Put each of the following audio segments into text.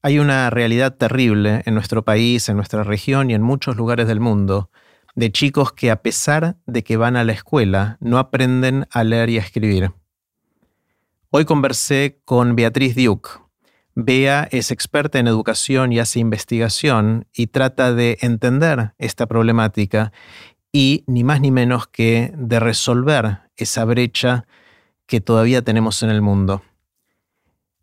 Hay una realidad terrible en nuestro país, en nuestra región y en muchos lugares del mundo de chicos que a pesar de que van a la escuela no aprenden a leer y a escribir. Hoy conversé con Beatriz Duke. Bea es experta en educación y hace investigación y trata de entender esta problemática y ni más ni menos que de resolver esa brecha que todavía tenemos en el mundo.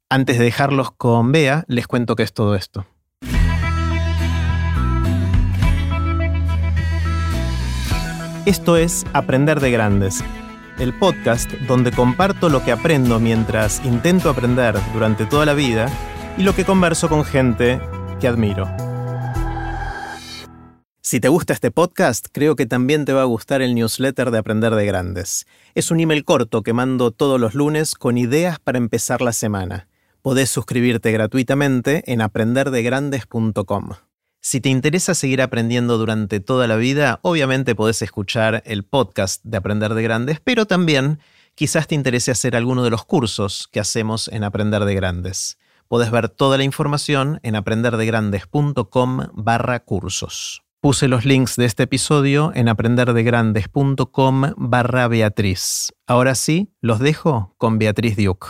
Antes de dejarlos con Bea, les cuento qué es todo esto. Esto es Aprender de Grandes, el podcast donde comparto lo que aprendo mientras intento aprender durante toda la vida y lo que converso con gente que admiro. Si te gusta este podcast, creo que también te va a gustar el newsletter de Aprender de Grandes. Es un email corto que mando todos los lunes con ideas para empezar la semana. Podés suscribirte gratuitamente en aprenderdegrandes.com. Si te interesa seguir aprendiendo durante toda la vida, obviamente podés escuchar el podcast de Aprender de Grandes, pero también quizás te interese hacer alguno de los cursos que hacemos en Aprender de Grandes. Podés ver toda la información en aprenderdegrandes.com barra cursos. Puse los links de este episodio en aprenderdegrandes.com barra Beatriz. Ahora sí, los dejo con Beatriz Duke.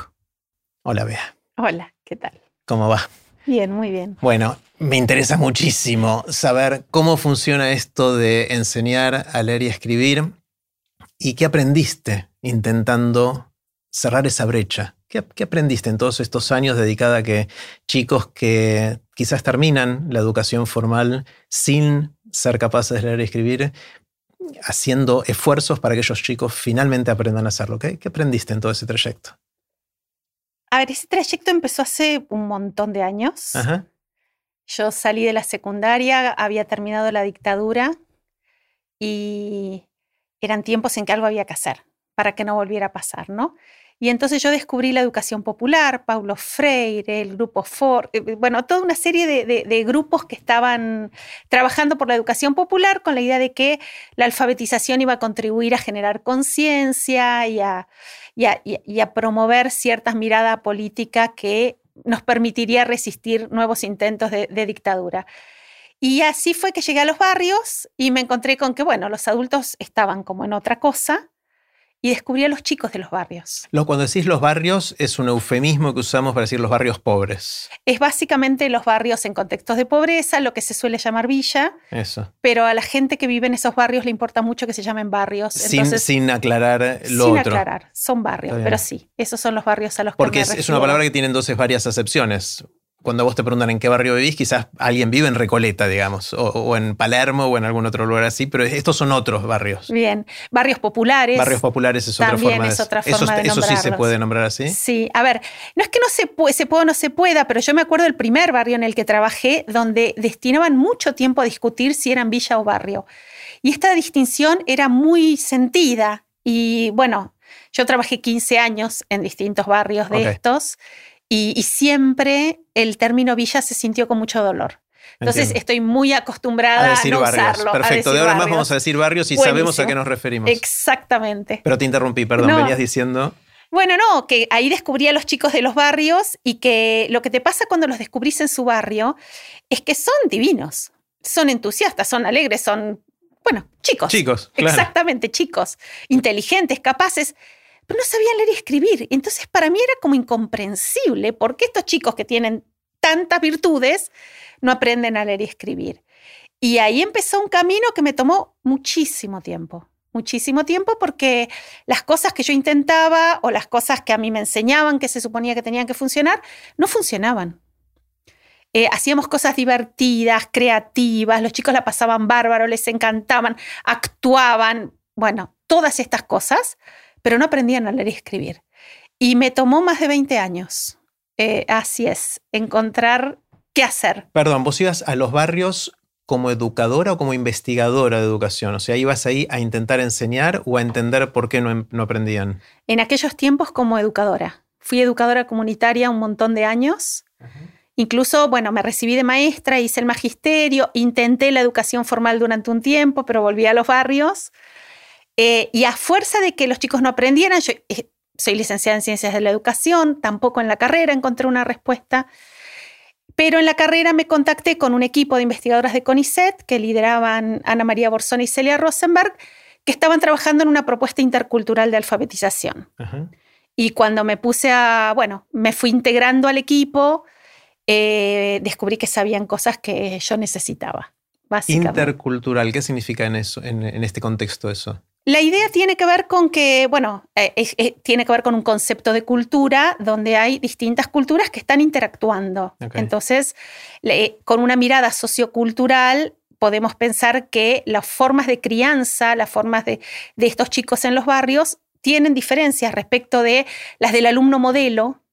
Hola, Bea. Hola, ¿qué tal? ¿Cómo va? Bien, muy bien. Bueno, me interesa muchísimo saber cómo funciona esto de enseñar a leer y escribir y qué aprendiste intentando cerrar esa brecha. ¿Qué, aprendiste en todos estos años dedicada a que chicos que quizás terminan la educación formal sin ser capaces de leer y escribir, haciendo esfuerzos para que esos chicos finalmente aprendan a hacerlo? ¿Qué, qué aprendiste en todo ese trayecto? A ver, ese trayecto empezó hace un montón de años. Yo salí de la secundaria, había terminado la dictadura y eran tiempos en que algo había que hacer para que no volviera a pasar, ¿no? Y entonces yo descubrí la educación popular, Paulo Freire, el grupo Ford, eh, bueno, toda una serie de, grupos que estaban trabajando por la educación popular con la idea de que la alfabetización iba a contribuir a generar conciencia y a, promover ciertas miradas políticas que nos permitiría resistir nuevos intentos de dictadura. Y así fue que llegué a los barrios y me encontré con que, bueno, los adultos estaban como en otra cosa y descubrí a los chicos de los barrios. Lo, cuando decís los barrios es un eufemismo que usamos para decir los barrios pobres. Es básicamente los barrios en contextos de pobreza, lo que se suele llamar villa. Eso. Pero a la gente que vive en esos barrios le importa mucho que se llamen barrios. Sin, sin aclarar lo sin otro. Sin aclarar, son barrios, pero sí, esos son los barrios a los Porque que Porque es una palabra que tiene entonces varias acepciones cuando vos te preguntan en qué barrio vivís, quizás alguien vive en Recoleta, digamos, o, en Palermo o en algún otro lugar así, pero estos son otros barrios. Bien, barrios populares. Barrios populares es otra forma. Es otra forma eso, eso sí se puede nombrar así. Sí, a ver, no es que no se, puede, se pueda o no se pueda, pero yo me acuerdo del primer barrio en el que trabajé, donde destinaban mucho tiempo a discutir si eran villa o barrio. Y esta distinción era muy sentida. Y bueno, yo trabajé 15 años en distintos barrios de estos y, siempre el término villa se sintió con mucho dolor. Entonces estoy muy acostumbrada a, decir no barrios. Usarlo, Perfecto, de ahora más vamos a decir barrios y sabemos a qué nos referimos. Exactamente. Pero te interrumpí, perdón, venías diciendo... Bueno, no, que ahí descubrí a los chicos de los barrios y que lo que te pasa cuando los descubrís en su barrio es que son divinos, son entusiastas, son alegres, son, bueno, chicos. Chicos, claro. Exactamente, chicos, inteligentes, capaces pero no sabían leer y escribir. Entonces para mí era como incomprensible por qué estos chicos que tienen tantas virtudes no aprenden a leer y escribir. Y ahí empezó un camino que me tomó muchísimo tiempo, muchísimo tiempo porque las cosas que yo intentaba o las cosas que a mí me enseñaban que se suponía que tenían que funcionar, no funcionaban. Eh, hacíamos cosas divertidas, creativas, los chicos la pasaban bárbaro, les encantaban, actuaban, bueno, todas estas cosas, pero no aprendían a leer y escribir. Y me tomó más de 20 años, eh, así es, encontrar qué hacer. Perdón, vos ibas a los barrios como educadora o como investigadora de educación? O sea, ¿ibas ahí a intentar enseñar o a entender por qué no, no, aprendían? En aquellos tiempos como educadora. Fui educadora comunitaria un montón de años. Incluso, bueno, me recibí de maestra, hice el magisterio, intenté la educación formal durante un tiempo, pero volví a los barrios. Eh, y a fuerza de que los chicos no aprendieran, yo eh, soy licenciada en Ciencias de la Educación, tampoco en la carrera encontré una respuesta, pero en la carrera me contacté con un equipo de investigadoras de CONICET que lideraban Ana María Borzón y Celia Rosenberg, que estaban trabajando en una propuesta intercultural de alfabetización. Y cuando me puse a, bueno, me fui integrando al equipo, eh, descubrí que sabían cosas que yo necesitaba. Intercultural, ¿qué significa en, eso, en, este contexto eso? La idea tiene que ver con que, bueno, eh, tiene que ver con un concepto de cultura donde hay distintas culturas que están interactuando. Entonces, con una mirada sociocultural, podemos pensar que las formas de crianza, las formas de, de estos chicos en los barrios, tienen diferencias respecto de las del alumno modelo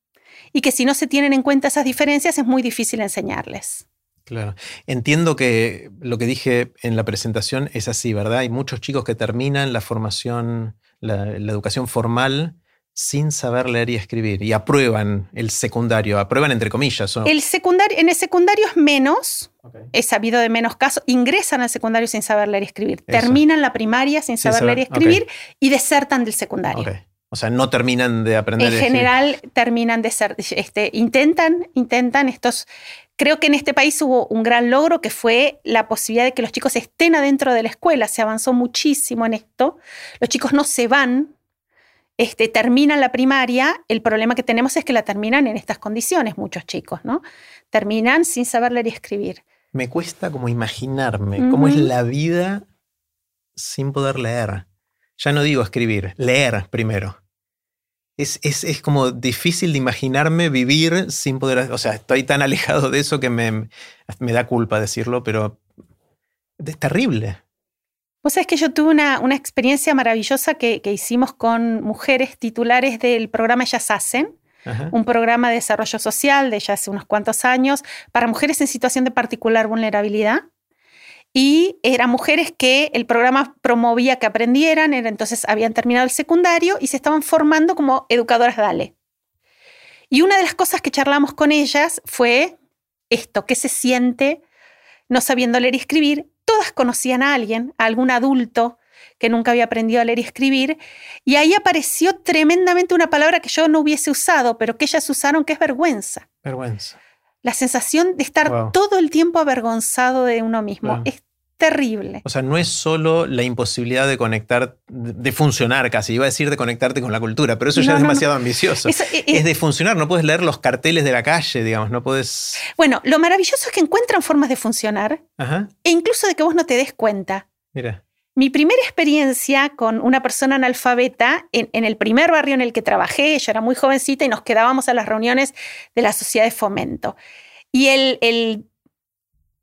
y que si no se tienen en cuenta esas diferencias es muy difícil enseñarles. Claro. Entiendo que lo que dije en la presentación es así, ¿verdad? Hay muchos chicos que terminan la formación, la, educación formal sin saber leer y escribir y aprueban el secundario, aprueban entre comillas. El secundario, en el secundario es menos, he sabido de menos casos, ingresan al secundario sin saber leer y escribir, terminan la primaria sin, saber, leer y escribir y desertan del secundario. O sea, no terminan de aprender. En general terminan de ser, este, intentan, intentan estos, Creo que en este país hubo un gran logro que fue la posibilidad de que los chicos estén adentro de la escuela. Se avanzó muchísimo en esto. Los chicos no se van, este, terminan la primaria. El problema que tenemos es que la terminan en estas condiciones, muchos chicos, ¿no? Terminan sin saber leer y escribir. Me cuesta como imaginarme cómo es la vida sin poder leer. Ya no digo escribir, leer primero es, como difícil de imaginarme vivir sin poder, o sea, estoy tan alejado de eso que me, me da culpa decirlo, pero es terrible. Vos sabés que yo tuve una, experiencia maravillosa que, hicimos con mujeres titulares del programa Ellas Hacen, un programa de desarrollo social de ya hace unos cuantos años para mujeres en situación de particular vulnerabilidad y eran mujeres que el programa promovía que aprendieran, entonces habían terminado el secundario y se estaban formando como educadoras DALE. Y una de las cosas que charlamos con ellas fue esto, ¿qué se siente no sabiendo leer y escribir? Todas conocían a alguien, a algún adulto que nunca había aprendido a leer y escribir, y ahí apareció tremendamente una palabra que yo no hubiese usado, pero que ellas usaron, que es vergüenza. Vergüenza la sensación de estar todo el tiempo avergonzado de uno mismo. Es terrible. O sea, no es solo la imposibilidad de conectar, de funcionar casi, iba a decir de conectarte con la cultura, pero eso ya es demasiado ambicioso. Eh, eh, es, de funcionar, no puedes leer los carteles de la calle, digamos, no puedes... Bueno, lo maravilloso es que encuentran formas de funcionar e incluso de que vos no te des cuenta. Mira. Mi primera experiencia con una persona analfabeta en, el primer barrio en el que trabajé, yo era muy jovencita y nos quedábamos a las reuniones de la sociedad de fomento. Y el,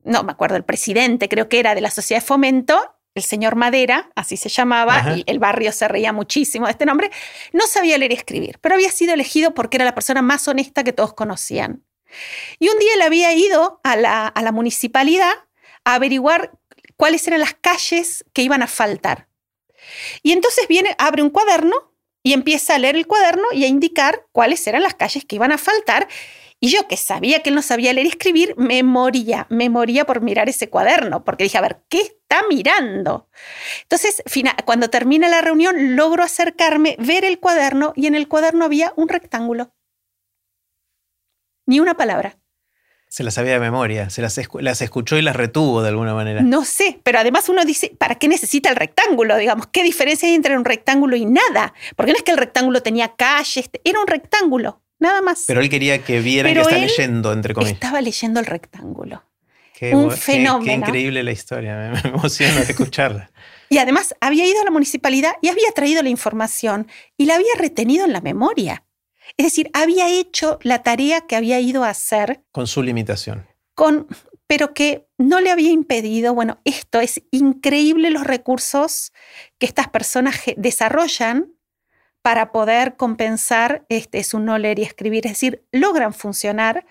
no me acuerdo, el presidente creo que era de la sociedad de fomento, el señor Madera, así se llamaba, y el barrio se reía muchísimo de este nombre, no sabía leer y escribir, pero había sido elegido porque era la persona más honesta que todos conocían. Y un día él había ido a la, a la municipalidad a averiguar cuáles eran las calles que iban a faltar. Y entonces viene, abre un cuaderno y empieza a leer el cuaderno y a indicar cuáles eran las calles que iban a faltar. Y yo que sabía que él no sabía leer y escribir, me moría, me moría por mirar ese cuaderno, porque dije, a ver, ¿qué está mirando? Entonces, cuando termina la reunión, logro acercarme, ver el cuaderno y en el cuaderno había un rectángulo. Ni una palabra. Se las sabía de memoria, se las, las, escuchó y las retuvo de alguna manera. No sé, pero además uno dice, ¿para qué necesita el rectángulo? Digamos, ¿qué diferencia hay entre un rectángulo y nada? Porque no es que el rectángulo tenía calles, era un rectángulo, nada más. Pero él quería que vieran que está leyendo, entre comillas. Estaba leyendo el rectángulo. Qué, un fenómeno. Qué, increíble la historia, me emociona escucharla. y además había ido a la municipalidad y había traído la información y la había retenido en la memoria. Es decir, había hecho la tarea que había ido a hacer. Con su limitación. Con, pero que no le había impedido, bueno, esto es increíble los recursos que estas personas desarrollan para poder compensar este, su no leer y escribir, es decir, logran funcionar.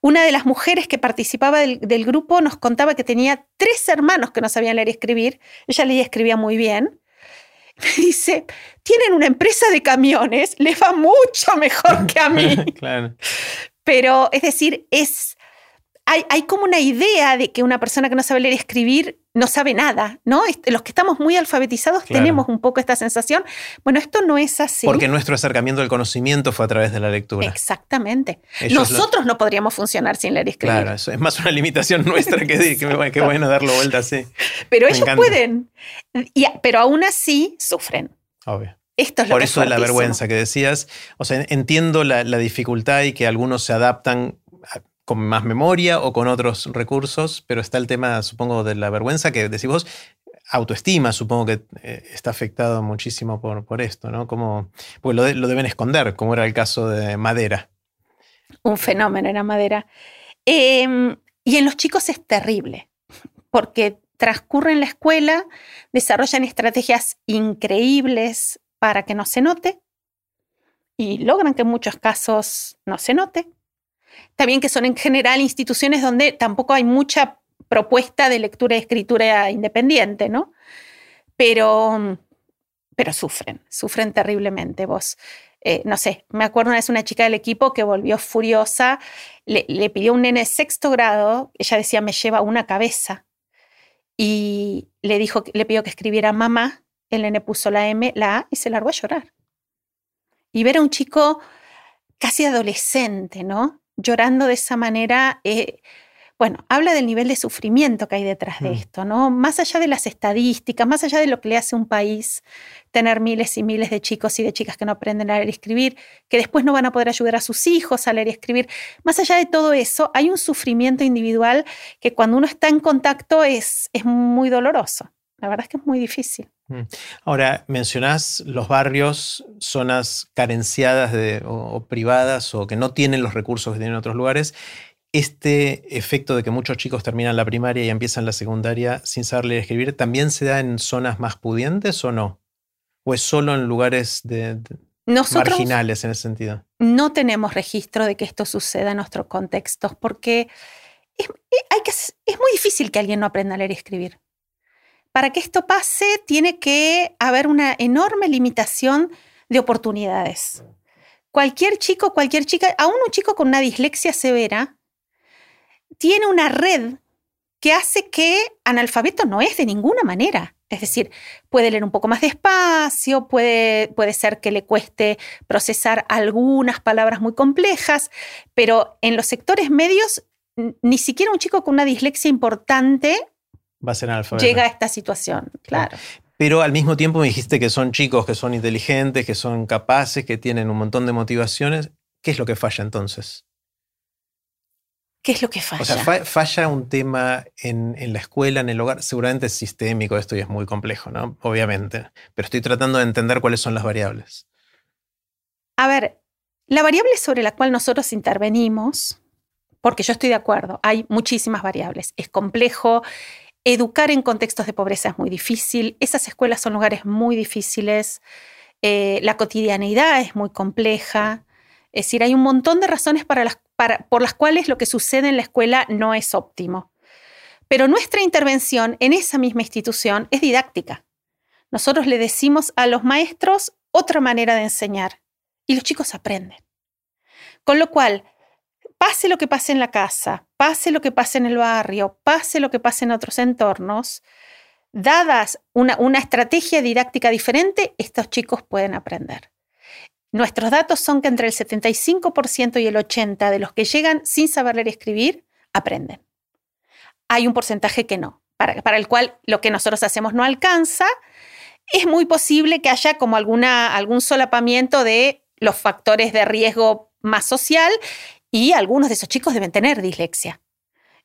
Una de las mujeres que participaba del, del, grupo nos contaba que tenía tres hermanos que no sabían leer y escribir. Ella leía y escribía muy bien me dice, tienen una empresa de camiones, les va mucho mejor que a mí. claro. Pero es decir, es hay, como una idea de que una persona que no sabe leer y escribir no sabe nada, ¿no? Los que estamos muy alfabetizados tenemos un poco esta sensación. Bueno, esto no es así. Porque nuestro acercamiento al conocimiento fue a través de la lectura. Exactamente. Nosotros no podríamos funcionar sin leer y escribir. Claro, eso es más una limitación nuestra que, que, bueno darlo vuelta así. Pero ellos pueden. pero aún así sufren. Obvio. Esto es Por eso de la vergüenza que decías. O sea, entiendo la, la dificultad y que algunos se adaptan con más memoria o con otros recursos, pero está el tema, supongo, de la vergüenza que decís vos, autoestima, supongo que eh, está afectado muchísimo por, por esto, ¿no? Como, pues lo, deben esconder, como era el caso de Madera. Un fenómeno era Madera. Em, y en los chicos es terrible, porque transcurren la escuela, desarrollan estrategias increíbles para que no se note y logran que en muchos casos no se note también que son en general instituciones donde tampoco hay mucha propuesta de lectura y escritura independiente, ¿no? Pero, pero sufren, sufren terriblemente. Vos, eh, no sé, me acuerdo una vez una chica del equipo que volvió furiosa, le, pidió un nene sexto grado, ella decía, me lleva una cabeza, y le dijo, le pidió que escribiera mamá, el nene puso la M, la A y se largó a llorar. Y ver a un chico casi adolescente, ¿no? Llorando de esa manera, eh, bueno, habla del nivel de sufrimiento que hay detrás de mm. esto, ¿no? Más allá de las estadísticas, más allá de lo que le hace a un país tener miles y miles de chicos y de chicas que no aprenden a leer y escribir, que después no van a poder ayudar a sus hijos a leer y escribir, más allá de todo eso, hay un sufrimiento individual que cuando uno está en contacto es, es muy doloroso. La verdad es que es muy difícil. Mm. Ahora, mencionás los barrios, zonas carenciadas o, privadas o que no tienen los recursos que tienen otros lugares. Este efecto de que muchos chicos terminan la primaria y empiezan la secundaria sin saber leer y escribir, ¿también se da en zonas más pudientes o no? ¿O es solo en lugares de, marginales en ese sentido? No tenemos registro de que esto suceda en nuestros contextos porque es, hay que, es muy difícil que alguien no aprenda a leer y escribir. Para que esto pase, tiene que haber una enorme limitación de oportunidades. Cualquier chico, cualquier chica, aún un chico con una dislexia severa, tiene una red que hace que analfabeto no es de ninguna manera. Es decir, puede leer un poco más despacio, puede, puede ser que le cueste procesar algunas palabras muy complejas, pero en los sectores medios, ni siquiera un chico con una dislexia importante va a ser Llega a esta situación, claro. Pero al mismo tiempo me dijiste que son chicos, que son inteligentes, que son capaces, que tienen un montón de motivaciones. ¿Qué es lo que falla entonces? ¿Qué es lo que falla? O sea, falla un tema en, en, la escuela, en el hogar. Seguramente es sistémico esto y es muy complejo, ¿no? Obviamente. Pero estoy tratando de entender cuáles son las variables. A ver, la variable sobre la cual nosotros intervenimos, porque yo estoy de acuerdo, hay muchísimas variables. Es complejo, Educar en contextos de pobreza es muy difícil, esas escuelas son lugares muy difíciles, eh, la cotidianeidad es muy compleja, es decir, hay un montón de razones para por las cuales lo que sucede en la escuela no es óptimo. Pero nuestra intervención en esa misma institución es didáctica. Nosotros le decimos a los maestros otra manera de enseñar y los chicos aprenden. Con lo cual, pase lo que pase en la casa, pase lo que pase en el barrio, pase lo que pase en otros entornos, dadas una, una estrategia didáctica diferente, estos chicos pueden aprender. Nuestros datos son que entre el 75% y el 80% de los que llegan sin saber leer y escribir, aprenden. Hay un porcentaje que no, para, para el cual lo que nosotros hacemos no alcanza. Es muy posible que haya como alguna, algún solapamiento de los factores de riesgo más social y algunos de esos chicos deben tener dislexia,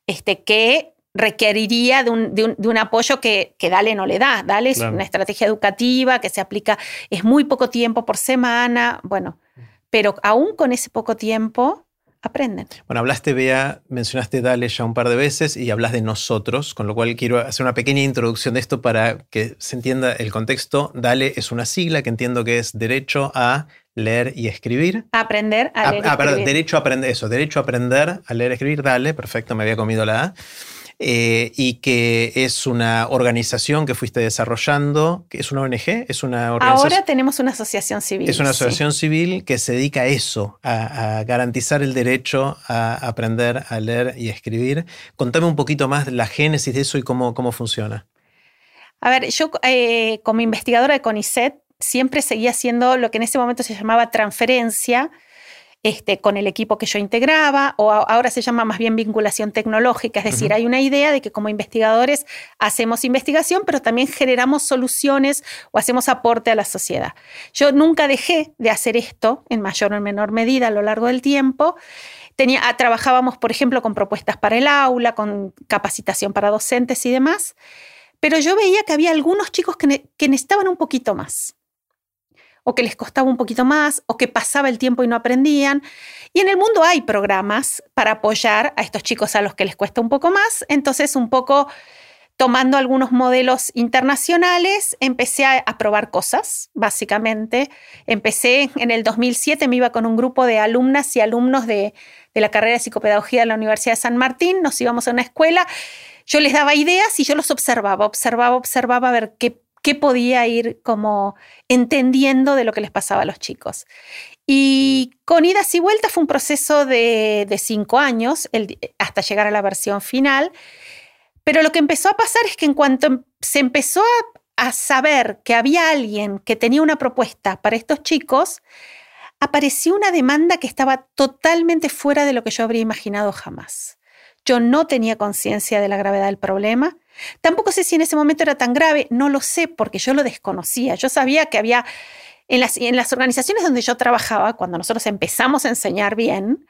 este, que requeriría de un, apoyo que, que, Dale no le da. Dale es una estrategia educativa que se aplica, es muy poco tiempo por semana, bueno, pero aún con ese poco tiempo aprenden. Bueno, hablaste, Bea, mencionaste Dale ya un par de veces y hablas de nosotros, con lo cual quiero hacer una pequeña introducción de esto para que se entienda el contexto. Dale es una sigla que entiendo que es derecho a leer y escribir. Aprender a leer. Ah, perdón, derecho a aprender eso, derecho a aprender a leer y escribir, dale, perfecto, me había comido la A. eh, y que es una organización que fuiste desarrollando, que es una ONG, es una organización. Ahora tenemos una asociación civil. Es una asociación civil que se dedica a eso, a, garantizar el derecho a aprender a leer y escribir. Contame un poquito más de la génesis de eso y cómo, cómo funciona. A ver, yo eh, como investigadora de CONICET siempre seguía haciendo lo que en ese momento se llamaba transferencia este, con el equipo que yo integraba, o ahora se llama más bien vinculación tecnológica, es decir, hay una idea de que como investigadores hacemos investigación, pero también generamos soluciones o hacemos aporte a la sociedad. Yo nunca dejé de hacer esto en mayor o menor medida a lo largo del tiempo. Tenía, ah, trabajábamos, por ejemplo, con propuestas para el aula, con capacitación para docentes y demás, pero yo veía que había algunos chicos que, que necesitaban un poquito más o que les costaba un poquito más, o que pasaba el tiempo y no aprendían. Y en el mundo hay programas para apoyar a estos chicos a los que les cuesta un poco más. Entonces, un poco tomando algunos modelos internacionales, empecé a, probar cosas, básicamente. Empecé en el 2007, me iba con un grupo de alumnas y alumnos de, de la carrera de psicopedagogía de la Universidad de San Martín, nos íbamos a una escuela, yo les daba ideas y yo los observaba, observaba, observaba a ver qué qué podía ir como entendiendo de lo que les pasaba a los chicos. Y con idas y vueltas fue un proceso de, cinco años hasta llegar a la versión final. Pero lo que empezó a pasar es que en cuanto em, se empezó a, saber que había alguien que tenía una propuesta para estos chicos, apareció una demanda que estaba totalmente fuera de lo que yo habría imaginado jamás. Yo no tenía conciencia de la gravedad del problema. Tampoco sé si en ese momento era tan grave, no lo sé porque yo lo desconocía. Yo sabía que había, en las, organizaciones donde yo trabajaba, cuando nosotros empezamos a enseñar bien,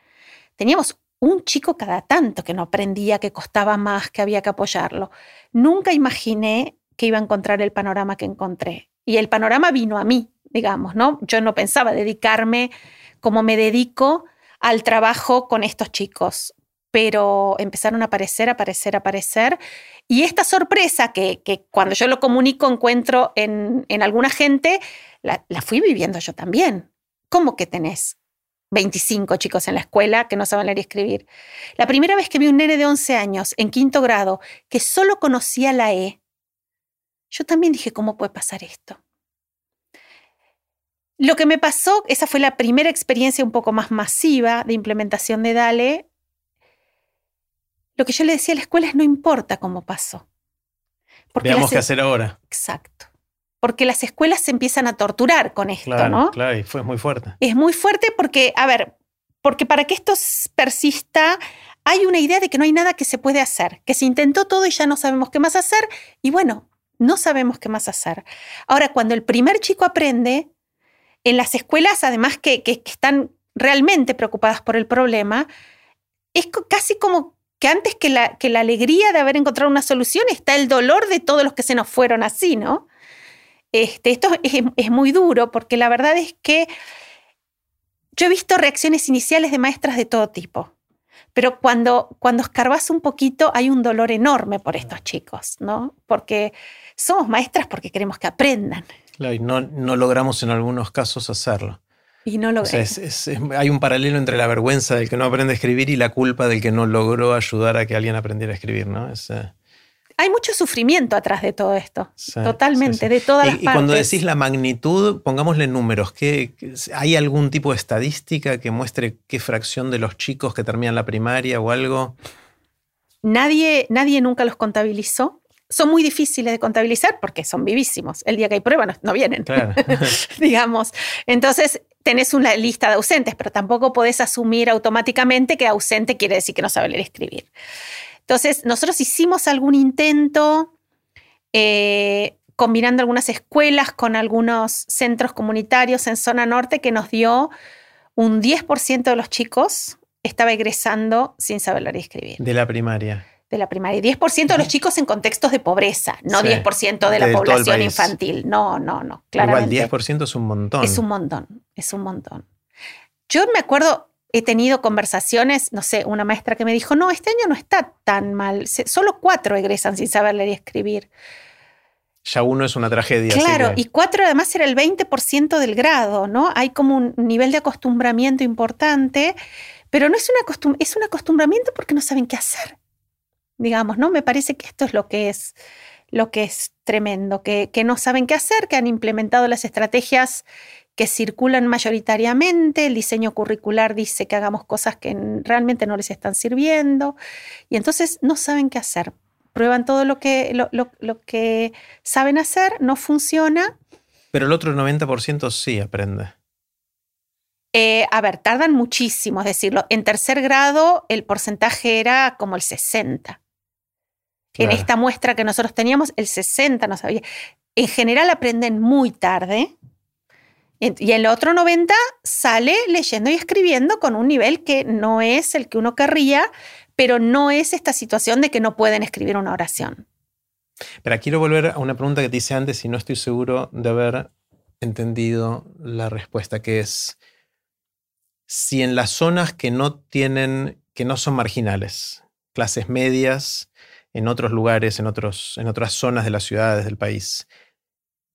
teníamos un chico cada tanto que no aprendía, que costaba más, que había que apoyarlo. Nunca imaginé que iba a encontrar el panorama que encontré. Y el panorama vino a mí, digamos, ¿no? Yo no pensaba dedicarme como me dedico al trabajo con estos chicos pero empezaron a aparecer, aparecer, aparecer. Y esta sorpresa que, cuando yo lo comunico encuentro en, alguna gente, la, fui viviendo yo también. ¿Cómo que tenés 25 chicos en la escuela que no saben leer y escribir? La primera vez que vi un nene de 11 años en quinto grado que solo conocía la E, yo también dije, ¿cómo puede pasar esto? Lo que me pasó, esa fue la primera experiencia un poco más masiva de implementación de DALE, lo que yo le decía a la escuela es no importa cómo pasó. Porque Veamos qué hacer ahora. Exacto. Porque las escuelas se empiezan a torturar con esto, ¿no? Claro, y fue muy fuerte. Es muy fuerte porque, a ver, porque para que esto persista, hay una idea de que no hay nada que se puede hacer, que se intentó todo y ya no sabemos qué más hacer, y bueno, no sabemos qué más hacer. Ahora, cuando el primer chico aprende, en las escuelas, además que, que están realmente preocupadas por el problema, es casi como que antes que la, que la alegría de haber encontrado una solución está el dolor de todos los que se nos fueron así, ¿no? Este, esto es, muy duro porque la verdad es que yo he visto reacciones iniciales de maestras de todo tipo, pero cuando, cuando escarbas un poquito hay un dolor enorme por estos chicos, ¿no? Porque somos maestras porque queremos que aprendan. Claro, y no, no logramos en algunos casos hacerlo. Y no lo hay un paralelo entre la vergüenza del que no aprende a escribir y la culpa del que no logró ayudar a que alguien aprendiera a escribir, ¿no? Eh, hay mucho sufrimiento atrás de todo esto, totalmente, de todas las partes. Y cuando decís la magnitud, pongámosle números. ¿qué, ¿Hay algún tipo de estadística que muestre qué fracción de los chicos que terminan la primaria o algo? Nadie, nadie nunca los contabilizó son muy difíciles de contabilizar porque son vivísimos. El día que hay pruebas no, vienen, digamos. Entonces, tenés una lista de ausentes, pero tampoco podés asumir automáticamente que ausente quiere decir que no sabe leer y escribir. Entonces, nosotros hicimos algún intento eh, combinando algunas escuelas con algunos centros comunitarios en zona norte que nos dio un 10% de los chicos estaba egresando sin saber leer y escribir. De la primaria de la primaria. 10% de los chicos en contextos de pobreza, no 10% de la población infantil. No, no, no. Claramente. Igual 10% es un montón. Es un montón, es un montón. Yo me acuerdo, he tenido conversaciones, no sé, una maestra que me dijo, no, este año no está tan mal, solo cuatro egresan sin saber leer y escribir. Ya uno es una tragedia. Claro, y cuatro además era el 20% del grado, ¿no? Hay como un nivel de acostumbramiento importante, pero no es, una es un acostumbramiento porque no saben qué hacer. Digamos, ¿no? Me parece que esto es lo que es, lo que es tremendo, que, que no saben qué hacer, que han implementado las estrategias que circulan mayoritariamente, el diseño curricular dice que hagamos cosas que realmente no les están sirviendo, y entonces no saben qué hacer. Prueban todo lo que, lo, que saben hacer, no funciona. Pero el otro 90% sí aprende. Eh, a ver, tardan muchísimo, es decirlo. En tercer grado el porcentaje era como el 60. En esta muestra que nosotros teníamos, el 60 no sabía. En general aprenden muy tarde. Y el otro 90 sale leyendo y escribiendo con un nivel que no es el que uno querría, pero no es esta situación de que no pueden escribir una oración. Pero quiero volver a una pregunta que te hice antes y no estoy seguro de haber entendido la respuesta, que es si en las zonas que no tienen, que no son marginales, clases medias, en otros lugares, en, otros, en otras zonas de las ciudades del país,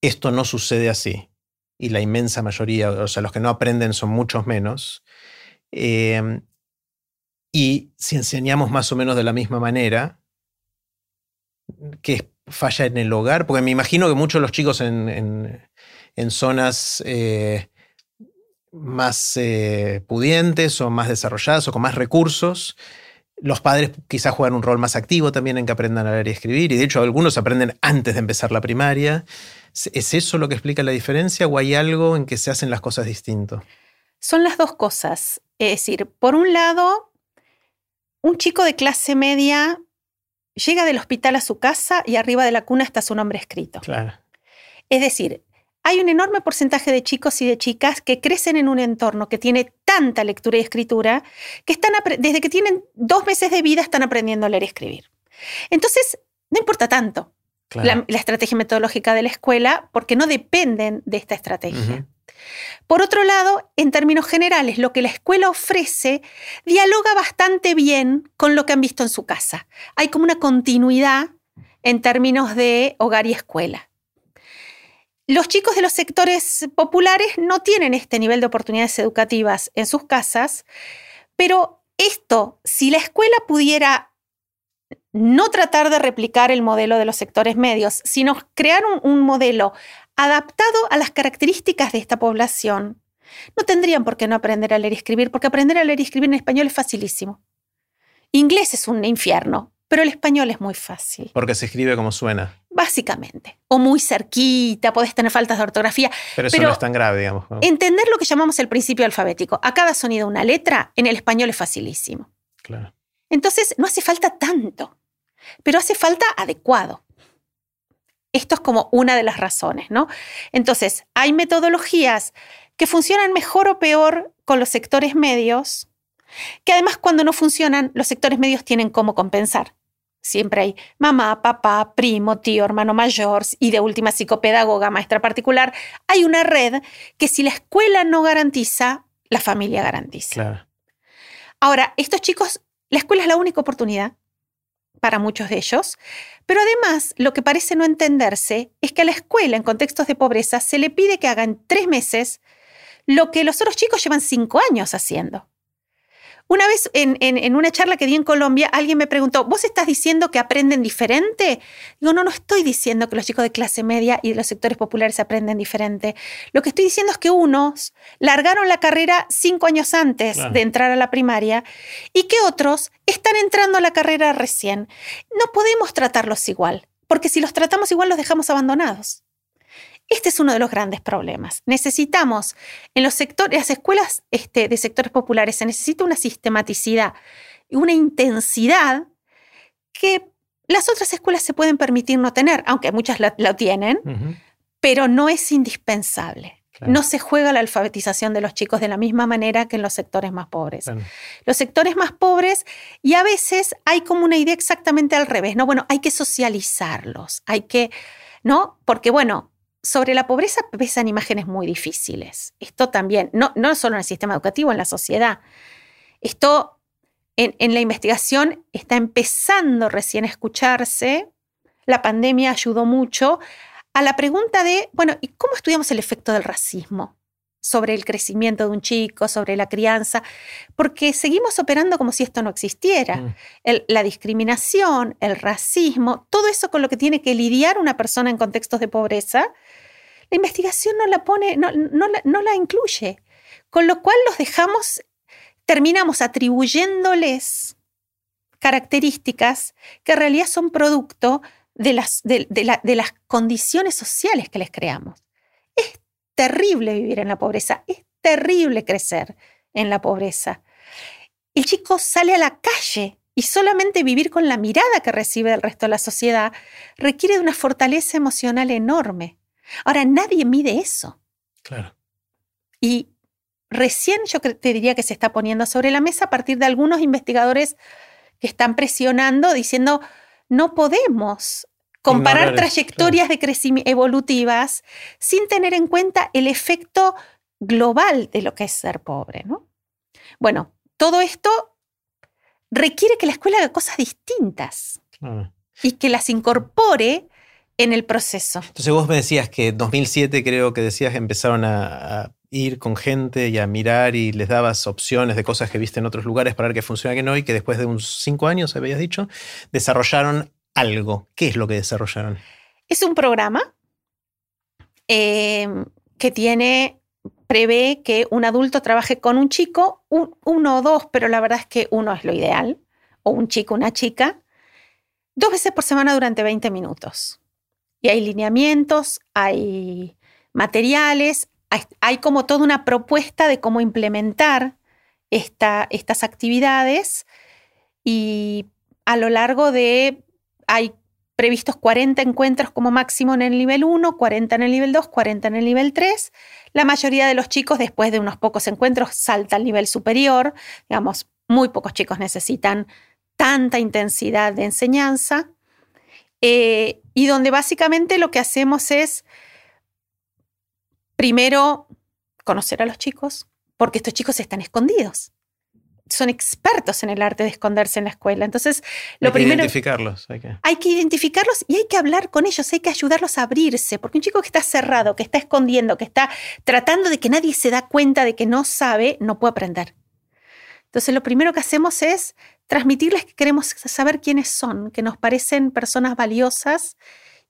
esto no sucede así, y la inmensa mayoría, o sea, los que no aprenden son muchos menos, em, y si enseñamos más o menos de la misma manera, que falla en el hogar, porque me imagino que muchos de los chicos en, zonas eh, más eh, pudientes o más desarrolladas o con más recursos. Los padres quizás juegan un rol más activo también en que aprendan a leer y escribir, y de hecho algunos aprenden antes de empezar la primaria. ¿Es eso lo que explica la diferencia o hay algo en que se hacen las cosas distinto? Son las dos cosas. Es decir, por un lado, un chico de clase media llega del hospital a su casa y arriba de la cuna está su nombre escrito. Claro. Es decir, hay un enorme porcentaje de chicos y de chicas que crecen en un entorno que tiene tanta lectura y escritura que están desde que tienen dos meses de vida están aprendiendo a leer y escribir. Entonces, no importa tanto la, estrategia metodológica de la escuela porque no dependen de esta estrategia. Por otro lado, en términos generales, lo que la escuela ofrece dialoga bastante bien con lo que han visto en su casa. Hay como una continuidad en términos de hogar y escuela. Los chicos de los sectores populares no tienen este nivel de oportunidades educativas en sus casas, pero esto, si la escuela pudiera no tratar de replicar el modelo de los sectores medios, sino crear un, modelo adaptado a las características de esta población, no tendrían por qué no aprender a leer y escribir, porque aprender a leer y escribir en español es facilísimo. Inglés es un infierno, pero el español es muy fácil. Porque se escribe como suena. Básicamente. O muy cerquita, podés tener faltas de ortografía. Pero eso no es tan grave, digamos. Entender lo que llamamos el principio alfabético. A cada sonido una letra, en el español es facilísimo. Claro. Entonces, no hace falta tanto, pero hace falta adecuado. Esto es como una de las razones, ¿no? Entonces, hay metodologías que funcionan mejor o peor con los sectores medios, que además cuando no funcionan, los sectores medios tienen cómo compensar. Siempre hay mamá, papá, primo, tío, hermano mayor y de última psicopedagoga, maestra particular. Hay una red que si la escuela no garantiza, la familia garantiza. Ahora, estos chicos, la escuela es la única oportunidad para muchos de ellos, pero además lo que parece no entenderse es que a la escuela en contextos de pobreza se le pide que haga en tres meses lo que los otros chicos llevan cinco años haciendo. Una vez en, una charla que di en Colombia, alguien me preguntó, ¿vos estás diciendo que aprenden diferente? Digo, no, no estoy diciendo que los chicos de clase media y de los sectores populares aprenden diferente. Lo que estoy diciendo es que unos largaron la carrera cinco años antes de entrar a la primaria y que otros están entrando a la carrera recién. No podemos tratarlos igual, porque si los tratamos igual los dejamos abandonados. Este es uno de los grandes problemas. Necesitamos, en los sectores, las escuelas este, de sectores populares, se necesita una sistematicidad y una intensidad que las otras escuelas se pueden permitir no tener, aunque muchas lo, tienen, pero no es indispensable. No se juega la alfabetización de los chicos de la misma manera que en los sectores más pobres. Los sectores más pobres, y a veces hay como una idea exactamente al revés, ¿no? Bueno, hay que socializarlos, hay que, ¿no? Porque, bueno, sobre la pobreza pesan imágenes muy difíciles. Esto también, no, no solo en el sistema educativo, en la sociedad. Esto en, en, la investigación está empezando recién a escucharse. La pandemia ayudó mucho a la pregunta de, bueno, ¿y cómo estudiamos el efecto del racismo sobre el crecimiento de un chico, sobre la crianza, porque seguimos operando como si esto no existiera. Mm. la discriminación, el racismo, todo eso con lo que tiene que lidiar una persona en contextos de pobreza, la investigación no la pone, no, la incluye. Con lo cual los dejamos, terminamos atribuyéndoles características que en realidad son producto de las, de, las condiciones sociales que les creamos. Es terrible vivir en la pobreza, es terrible crecer en la pobreza. El chico sale a la calle y solamente vivir con la mirada que recibe del resto de la sociedad requiere de una fortaleza emocional enorme. Ahora, nadie mide eso. Claro. Y recién yo te diría que se está poniendo sobre la mesa a partir de algunos investigadores que están presionando diciendo no podemos comparar trayectorias de crecimiento evolutivas sin tener en cuenta el efecto global de lo que es ser pobre, ¿no? Bueno, todo esto requiere que la escuela haga cosas distintas y que las incorpore en el proceso. Entonces vos me decías que en 2007 creo que decías empezaron a, ir con gente y a mirar y les dabas opciones de cosas que viste en otros lugares para ver qué funciona que no y que después de unos cinco años, habías dicho, desarrollaron algo. ¿Qué es lo que desarrollaron? Es un programa em, que tiene, prevé que un adulto trabaje con un chico, uno o dos, pero la verdad es que uno es lo ideal, o un chico, una chica, dos veces por semana durante 20 minutos. Y hay lineamientos, hay materiales, hay, como toda una propuesta de cómo implementar estas actividades y a lo largo de, hay previstos 40 encuentros como máximo en el nivel 1, 40 en el nivel 2, 40 en el nivel 3. La mayoría de los chicos después de unos pocos encuentros salta al nivel superior, digamos, muy pocos chicos necesitan tanta intensidad de enseñanza. Eh, y donde básicamente lo que hacemos es primero conocer a los chicos, porque estos chicos están escondidos. Son expertos en el arte de esconderse en la escuela. Entonces, lo hay primero. Que identificarlos. Hay que... hay que identificarlos y hay que hablar con ellos, hay que ayudarlos a abrirse. Porque un chico que está cerrado, que está escondiendo, que está tratando de que nadie se da cuenta de que no sabe, no puede aprender. Entonces, lo primero que hacemos es transmitirles que queremos saber quiénes son, que nos parecen personas valiosas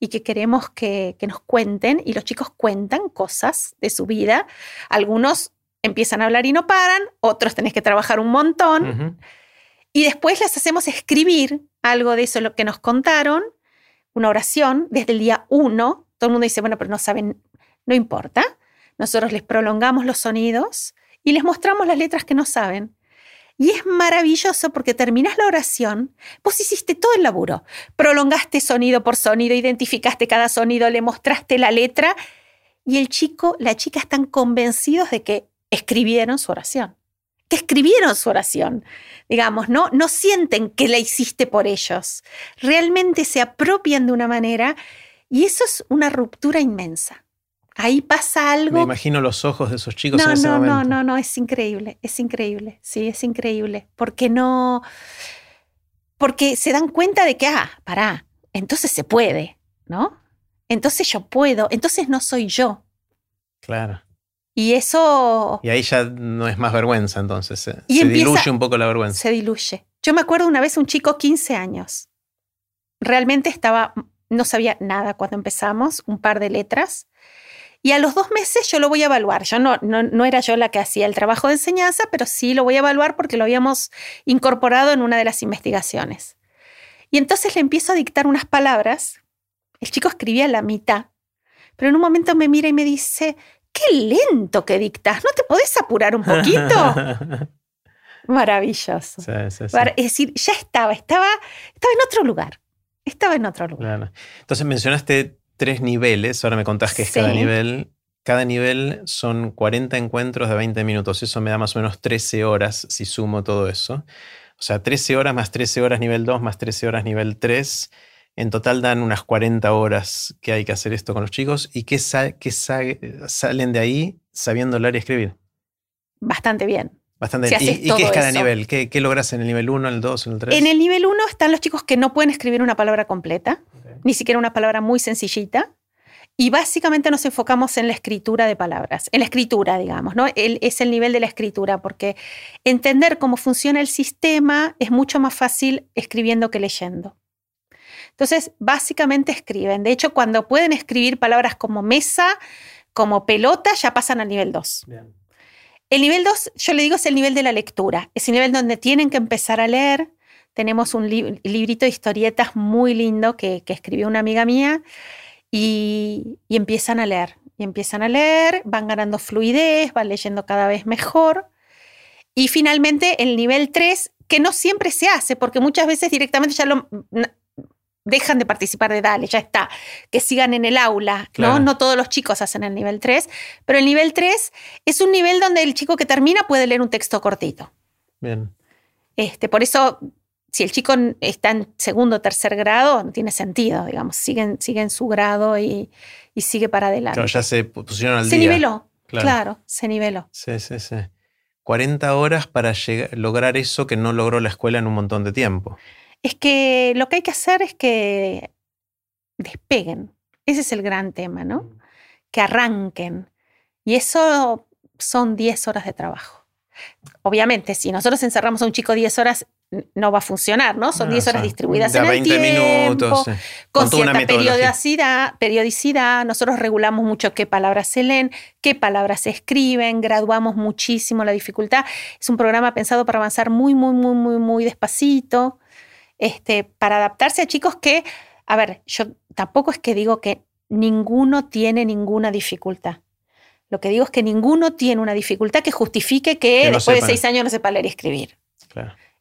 y que queremos que, nos cuenten y los chicos cuentan cosas de su vida. Algunos empiezan a hablar y no paran, otros tenés que trabajar un montón. Y después les hacemos escribir algo de eso, lo que nos contaron, una oración desde el día uno. Todo el mundo dice, bueno, pero no saben, no importa. Nosotros les prolongamos los sonidos y les mostramos las letras que no saben. Y es maravilloso porque terminas la oración, vos hiciste todo el laburo. Prolongaste sonido por sonido, identificaste cada sonido, le mostraste la letra y el chico, la chica están convencidos de que escribieron su oración. Que escribieron su oración. Digamos, ¿no? No sienten que la hiciste por ellos. Realmente se apropian de una manera y eso es una ruptura inmensa. Ahí pasa algo. Me imagino los ojos de esos chicos no, en ese no, momento. No, no, no, es increíble, es increíble, sí, es increíble. Porque no. Porque se dan cuenta de que, ah, pará, entonces se puede, ¿no? Entonces yo puedo, entonces no soy yo. Claro. Y eso. Y ahí ya no es más vergüenza, entonces. Se, se diluye un poco la vergüenza. Se diluye. Yo me acuerdo una vez un chico, 15 años. Realmente estaba. No sabía nada cuando empezamos, un par de letras. Y a los dos meses yo lo voy a evaluar. Yo no, no, era yo la que hacía el trabajo de enseñanza, pero sí lo voy a evaluar porque lo habíamos incorporado en una de las investigaciones. Y entonces le empiezo a dictar unas palabras. El chico escribía la mitad, pero en un momento me mira y me dice, qué lento que dictas, ¿no te podés apurar un poquito? Maravilloso. Es decir, ya estaba, estaba, estaba en otro lugar. Estaba en otro lugar. Entonces mencionaste tres niveles, ahora me contás que es cada nivel. Cada nivel son 40 encuentros de 20 minutos, eso me da más o menos 13 horas si sumo todo eso. O sea, 13 horas más 13 horas nivel 2 más 13 horas nivel 3. En total dan unas 40 horas que hay que hacer esto con los chicos. ¿Y qué, salen de ahí sabiendo hablar y escribir? Bastante bien. Bastante bien. ¿Y, qué es cada nivel? ¿Qué, logras en el nivel 1, en el 2, en el 3? En el nivel 1 están los chicos que no pueden escribir una palabra completa ni siquiera una palabra muy sencillita. y básicamente nos enfocamos en la escritura de palabras, en la escritura, digamos, ¿no? es el nivel de la escritura, porque entender cómo funciona el sistema es mucho más fácil escribiendo que leyendo. Entonces, básicamente escriben. De hecho, cuando pueden escribir palabras como mesa, como pelota, ya pasan al nivel 2. El nivel 2, yo le digo, es el nivel de la lectura. Es el nivel donde tienen que empezar a leer. Tenemos un librito de historietas muy lindo que, escribió una amiga mía y, y empiezan a leer. Y empiezan a leer, van ganando fluidez, van leyendo cada vez mejor. Y finalmente el nivel 3, que no siempre se hace, porque muchas veces directamente ya lo dejan de participar de Dale, ya está, que sigan en el aula, ¿no? No todos los chicos hacen el nivel 3, pero el nivel 3 es un nivel donde el chico que termina puede leer un texto cortito. Bien. Este, por eso, si el chico está en segundo o tercer grado, no tiene sentido, digamos, sigue, sigue en su grado y, sigue para adelante. Claro, ya se pusieron al se día. Se niveló, claro. se niveló. Sí, sí, sí. 40 horas para lograr eso que no logró la escuela en un montón de tiempo es que lo que hay que hacer es que despeguen. Ese es el gran tema, ¿no? Mm. Que arranquen. Y eso son 10 horas de trabajo. Obviamente, si nosotros encerramos a un chico 10 horas, no va a funcionar, ¿no? Son 10 horas distribuidas en el tiempo, con, cierta periodicidad, periodicidad. Nosotros regulamos mucho qué palabras se leen, qué palabras se escriben, graduamos muchísimo la dificultad. Es un programa pensado para avanzar muy, muy, muy, muy, muy despacito. Este, para adaptarse a chicos que, a ver, yo tampoco es que digo que ninguno tiene ninguna dificultad. Lo que digo es que ninguno tiene una dificultad que justifique que, después de seis años no sepa leer y escribir.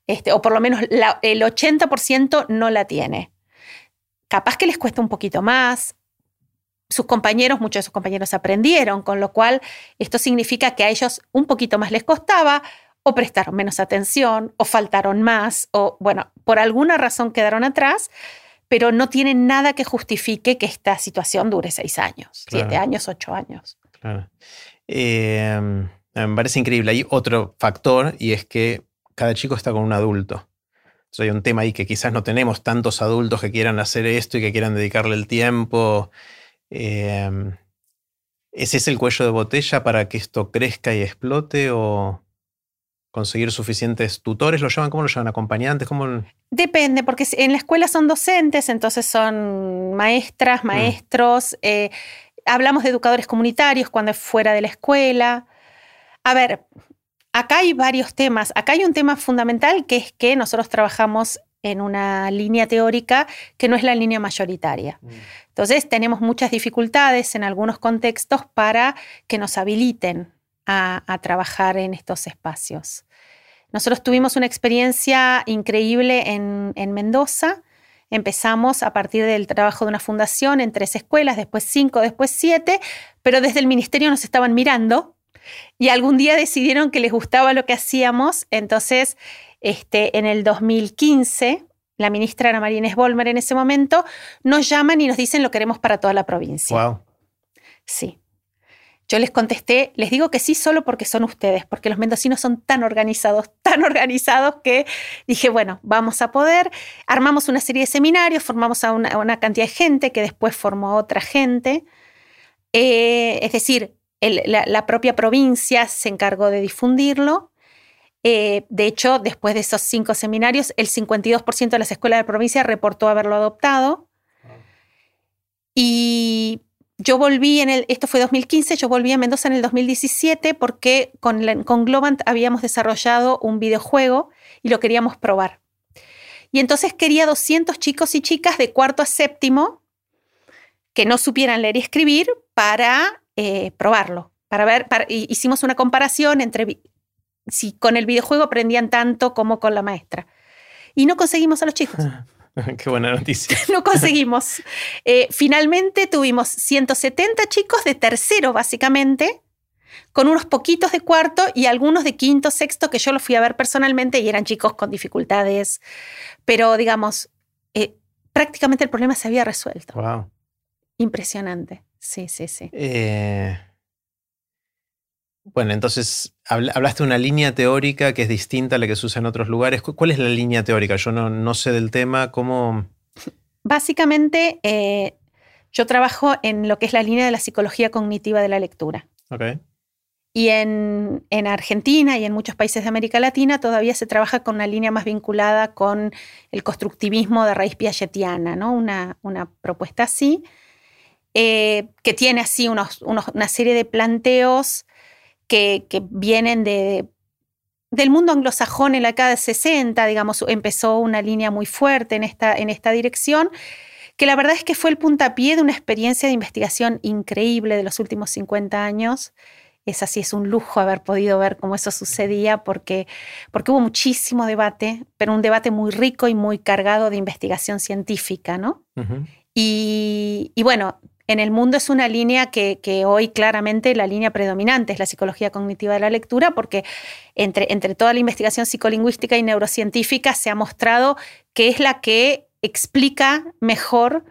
Este, o por lo menos el 80% no la tiene. Capaz que les cuesta un poquito más. Sus compañeros, muchos de sus compañeros aprendieron, con lo cual esto significa que a ellos un poquito más les costaba, o prestaron menos atención, o faltaron más, o bueno, por alguna razón quedaron atrás, pero no tienen nada que justifique que esta situación dure seis años, siete años, ocho años. Claro. Em, me parece increíble. Hay otro factor y es que cada chico está con un adulto. hay un tema ahí que quizás no tenemos tantos adultos que quieran hacer esto y que quieran dedicarle el tiempo. Em, ¿Ese es el cuello de botella para que esto crezca y explote o, conseguir suficientes tutores? ¿Lo llaman? ¿Cómo lo llaman? ¿Acompañantes? ¿Cómo... Depende, porque en la escuela son docentes, entonces son maestras, mm. maestros. Eh, hablamos de educadores comunitarios cuando es fuera de la escuela. A ver, acá hay varios temas. Acá hay un tema fundamental que es que nosotros trabajamos en una línea teórica que no es la línea mayoritaria. Mm. Entonces tenemos muchas dificultades en algunos contextos para que nos habiliten a, trabajar en estos espacios. Nosotros tuvimos una experiencia increíble en, Mendoza. Empezamos a partir del trabajo de una fundación en tres escuelas, después cinco, después siete, pero desde el ministerio nos estaban mirando y algún día decidieron que les gustaba lo que hacíamos. Entonces, este, en el 2015, la ministra Ana María Inés Bolmer en ese momento, nos llaman y nos dicen lo queremos para toda la provincia. Wow. Sí. Yo les contesté, les digo que sí solo porque son ustedes, porque los mendocinos son tan organizados, tan organizados que dije, bueno, vamos a poder. Armamos una serie de seminarios, formamos a una, cantidad de gente que después formó a otra gente. Eh, es decir, la, propia provincia se encargó de difundirlo. Eh, de hecho, después de esos cinco seminarios, el 52% de las escuelas de la provincia reportó haberlo adoptado. Y yo volví en el, esto fue 2015, yo volví a Mendoza en el 2017 porque con, con Globant habíamos desarrollado un videojuego y lo queríamos probar. Y entonces quería 200 chicos y chicas de cuarto a séptimo que no supieran leer y escribir para eh, probarlo. Para ver, hicimos una comparación entre si con el videojuego aprendían tanto como con la maestra. Y no conseguimos a los chicos. Qué buena noticia. Lo conseguimos. Eh, finalmente tuvimos 170 chicos de tercero, básicamente, con unos poquitos de cuarto y algunos de quinto, sexto, que yo los fui a ver personalmente y eran chicos con dificultades. Pero, digamos, eh, prácticamente el problema se había resuelto. Wow. Impresionante. Sí, sí, sí. Eh, bueno, entonces hablaste de una línea teórica que es distinta a la que se usa en otros lugares. ¿Cuál es la línea teórica? Yo no, sé del tema. ¿Cómo...? Básicamente, eh, Yo trabajo en lo que es la línea de la psicología cognitiva de la lectura. Y en, Argentina y en muchos países de América Latina todavía se trabaja con una línea más vinculada con el constructivismo de raíz piagetiana, ¿no? una, propuesta así, eh, que tiene así una serie de planteos que, vienen de, del mundo anglosajón en la década de 60, digamos, empezó una línea muy fuerte en esta, en esta dirección que la verdad es que fue el puntapié de una experiencia de investigación increíble de los últimos 50 años es así, es un lujo haber podido ver cómo eso sucedía porque, porque hubo muchísimo debate, pero un debate muy rico y muy cargado de investigación científica, ¿no? y, bueno, en el mundo es una línea que, hoy claramente la línea predominante es la psicología cognitiva de la lectura, porque entre, toda la investigación psicolingüística y neurocientífica se ha mostrado que es la que explica mejor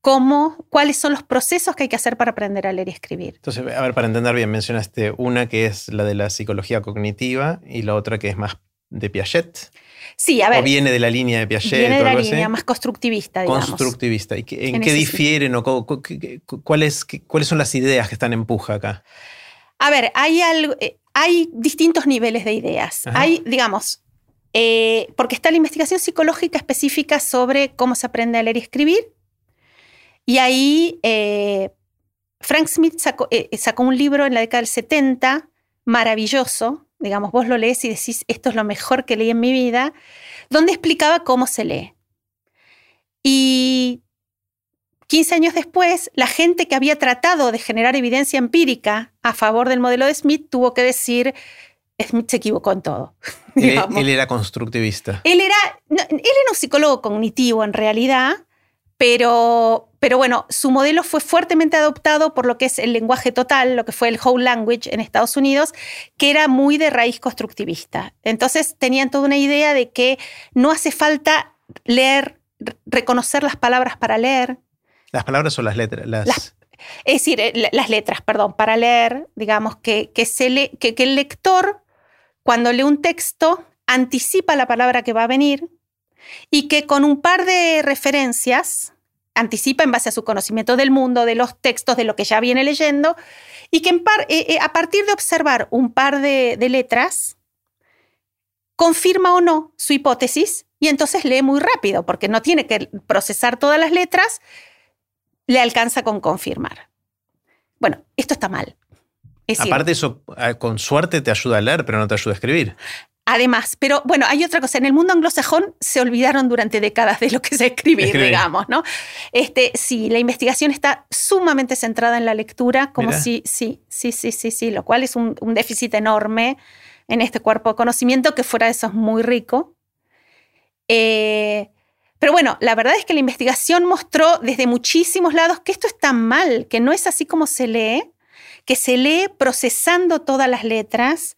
cómo, cuáles son los procesos que hay que hacer para aprender a leer y escribir. Entonces, a ver, para entender bien, mencionaste una que es la de la psicología cognitiva y la otra que es más de Piaget. Sí, a ver. O viene de la línea de Piaget. Viene de la línea más constructivista, digamos. Constructivista. ¿Y en, qué difieren o cuáles, cuáles son las ideas que están en puja acá? A ver, hay, algo, eh, hay distintos niveles de ideas. Hay, digamos, eh, porque está la investigación psicológica específica sobre cómo se aprende a leer y escribir, y ahí eh, Frank Smith eh, sacó, un libro en la década del 70, maravilloso, digamos, vos lo lees y decís, esto es lo mejor que leí en mi vida, donde explicaba cómo se lee. Y 15 años después, la gente que había tratado de generar evidencia empírica a favor del modelo de Smith tuvo que decir, Smith se equivocó en todo. Él, era constructivista. Él era, él era un psicólogo cognitivo en realidad, pero, pero bueno, su modelo fue fuertemente adoptado por lo que es el lenguaje total, lo que fue el whole language en Estados Unidos, que era muy de raíz constructivista. Entonces tenían toda una idea de que no hace falta leer, reconocer las palabras para leer. ¿Las palabras o las letras? es decir, eh, las letras, perdón, para leer, digamos, que, que, se que el lector, cuando lee un texto, anticipa la palabra que va a venir y que con un par de referencias anticipa en base a su conocimiento del mundo, de los textos, de lo que ya viene leyendo, y que eh, eh, a partir de observar un par de, letras, confirma o no su hipótesis y entonces lee muy rápido, porque no tiene que procesar todas las letras, le alcanza con confirmar. Bueno, esto está mal. Aparte eso, ah, con suerte te ayuda a leer, pero no te ayuda a escribir. Además, pero bueno, hay otra cosa. En el mundo anglosajón se olvidaron durante décadas de lo que es escribir, digamos, ¿no? Este, sí, la investigación está sumamente centrada en la lectura, como si, sí, sí, sí, sí, sí, lo cual es un, déficit enorme en este cuerpo de conocimiento que fuera de eso es muy rico. Eh, pero bueno, la verdad es que la investigación mostró desde muchísimos lados que esto está mal, que no es así como se lee, que se lee procesando todas las letras,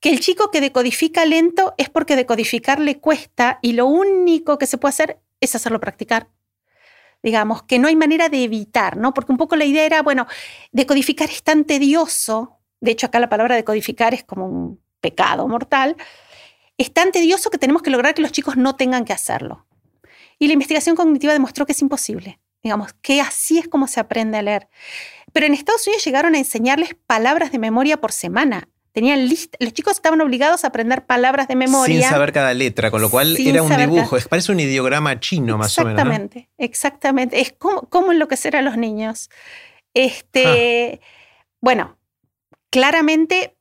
que el chico que decodifica lento es porque decodificar le cuesta y lo único que se puede hacer es hacerlo practicar. Digamos, que no hay manera de evitar, ¿no? Porque un poco la idea era, bueno, decodificar es tan tedioso, de hecho acá la palabra decodificar es como un pecado mortal, es tan tedioso que tenemos que lograr que los chicos no tengan que hacerlo. Y la investigación cognitiva demostró que es imposible, digamos, que así es como se aprende a leer. Pero en Estados Unidos llegaron a enseñarles palabras de memoria por semana. Tenían list los chicos estaban obligados a aprender palabras de memoria. Sin saber cada letra, con lo cual era un dibujo, parece un ideograma chino más o menos. Exactamente, exactamente. Es como, enloquecer a los niños. Este, Bueno, claramente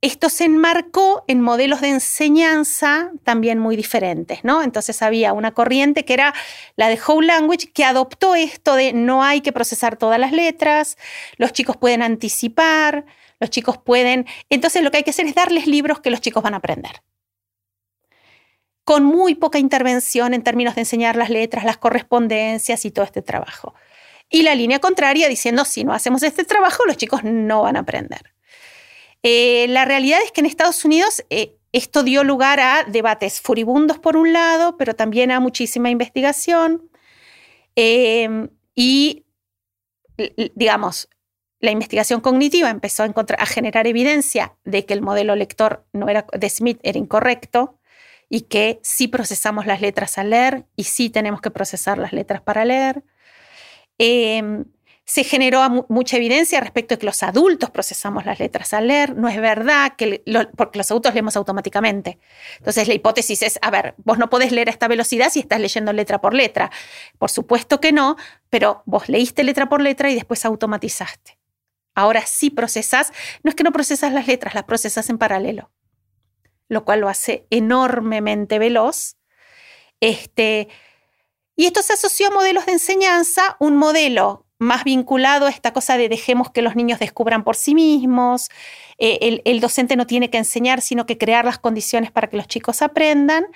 esto se enmarcó en modelos de enseñanza también muy diferentes, ¿no? Entonces había una corriente que era la de Whole Language que adoptó esto de no hay que procesar todas las letras, los chicos pueden anticipar, los chicos pueden... Entonces lo que hay que hacer es darles libros que los chicos van a aprender. Con muy poca intervención en términos de enseñar las letras, las correspondencias y todo este trabajo. Y la línea contraria diciendo, si no hacemos este trabajo, los chicos no van a aprender. Eh, la realidad es que en Estados Unidos eh, esto dio lugar a debates furibundos por un lado, pero también a muchísima investigación. Em, y, digamos, la investigación cognitiva empezó a, generar evidencia de que el modelo lector de Smith era incorrecto y que sí procesamos las letras al leer y sí tenemos que procesar las letras para leer. Em, se generó mucha evidencia respecto de que los adultos procesamos las letras al leer. No es verdad, que porque los adultos leemos automáticamente. Entonces la hipótesis es, a ver, vos no podés leer a esta velocidad si estás leyendo letra por letra. Por supuesto que no, pero vos leíste letra por letra y después automatizaste. Ahora sí procesas, no es que no procesas las letras, las procesas en paralelo, lo cual lo hace enormemente veloz. Este, y esto se asoció a modelos de enseñanza, un modelo más vinculado a esta cosa de dejemos que los niños descubran por sí mismos, eh, el, docente no tiene que enseñar, sino que crear las condiciones para que los chicos aprendan,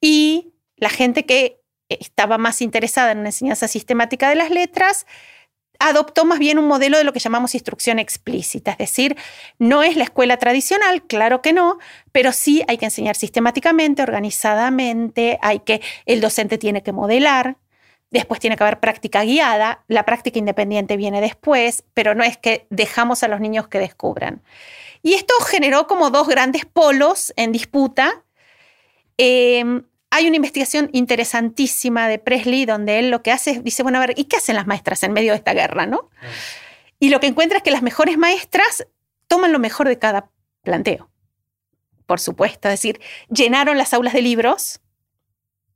y la gente que estaba más interesada en una enseñanza sistemática de las letras, adoptó más bien un modelo de lo que llamamos instrucción explícita, es decir, no es la escuela tradicional, claro que no, pero sí hay que enseñar sistemáticamente, organizadamente, hay que el docente tiene que modelar, Después tiene que haber práctica guiada, la práctica independiente viene después, pero no es que dejamos a los niños que descubran. Y esto generó como dos grandes polos en disputa. Em, hay una investigación interesantísima de Presley donde él lo que hace es, dice, bueno, a ver, ¿y qué hacen las maestras en medio de esta guerra? ¿no? Y lo que encuentra es que las mejores maestras toman lo mejor de cada planteo, por supuesto. Es decir, llenaron las aulas de libros,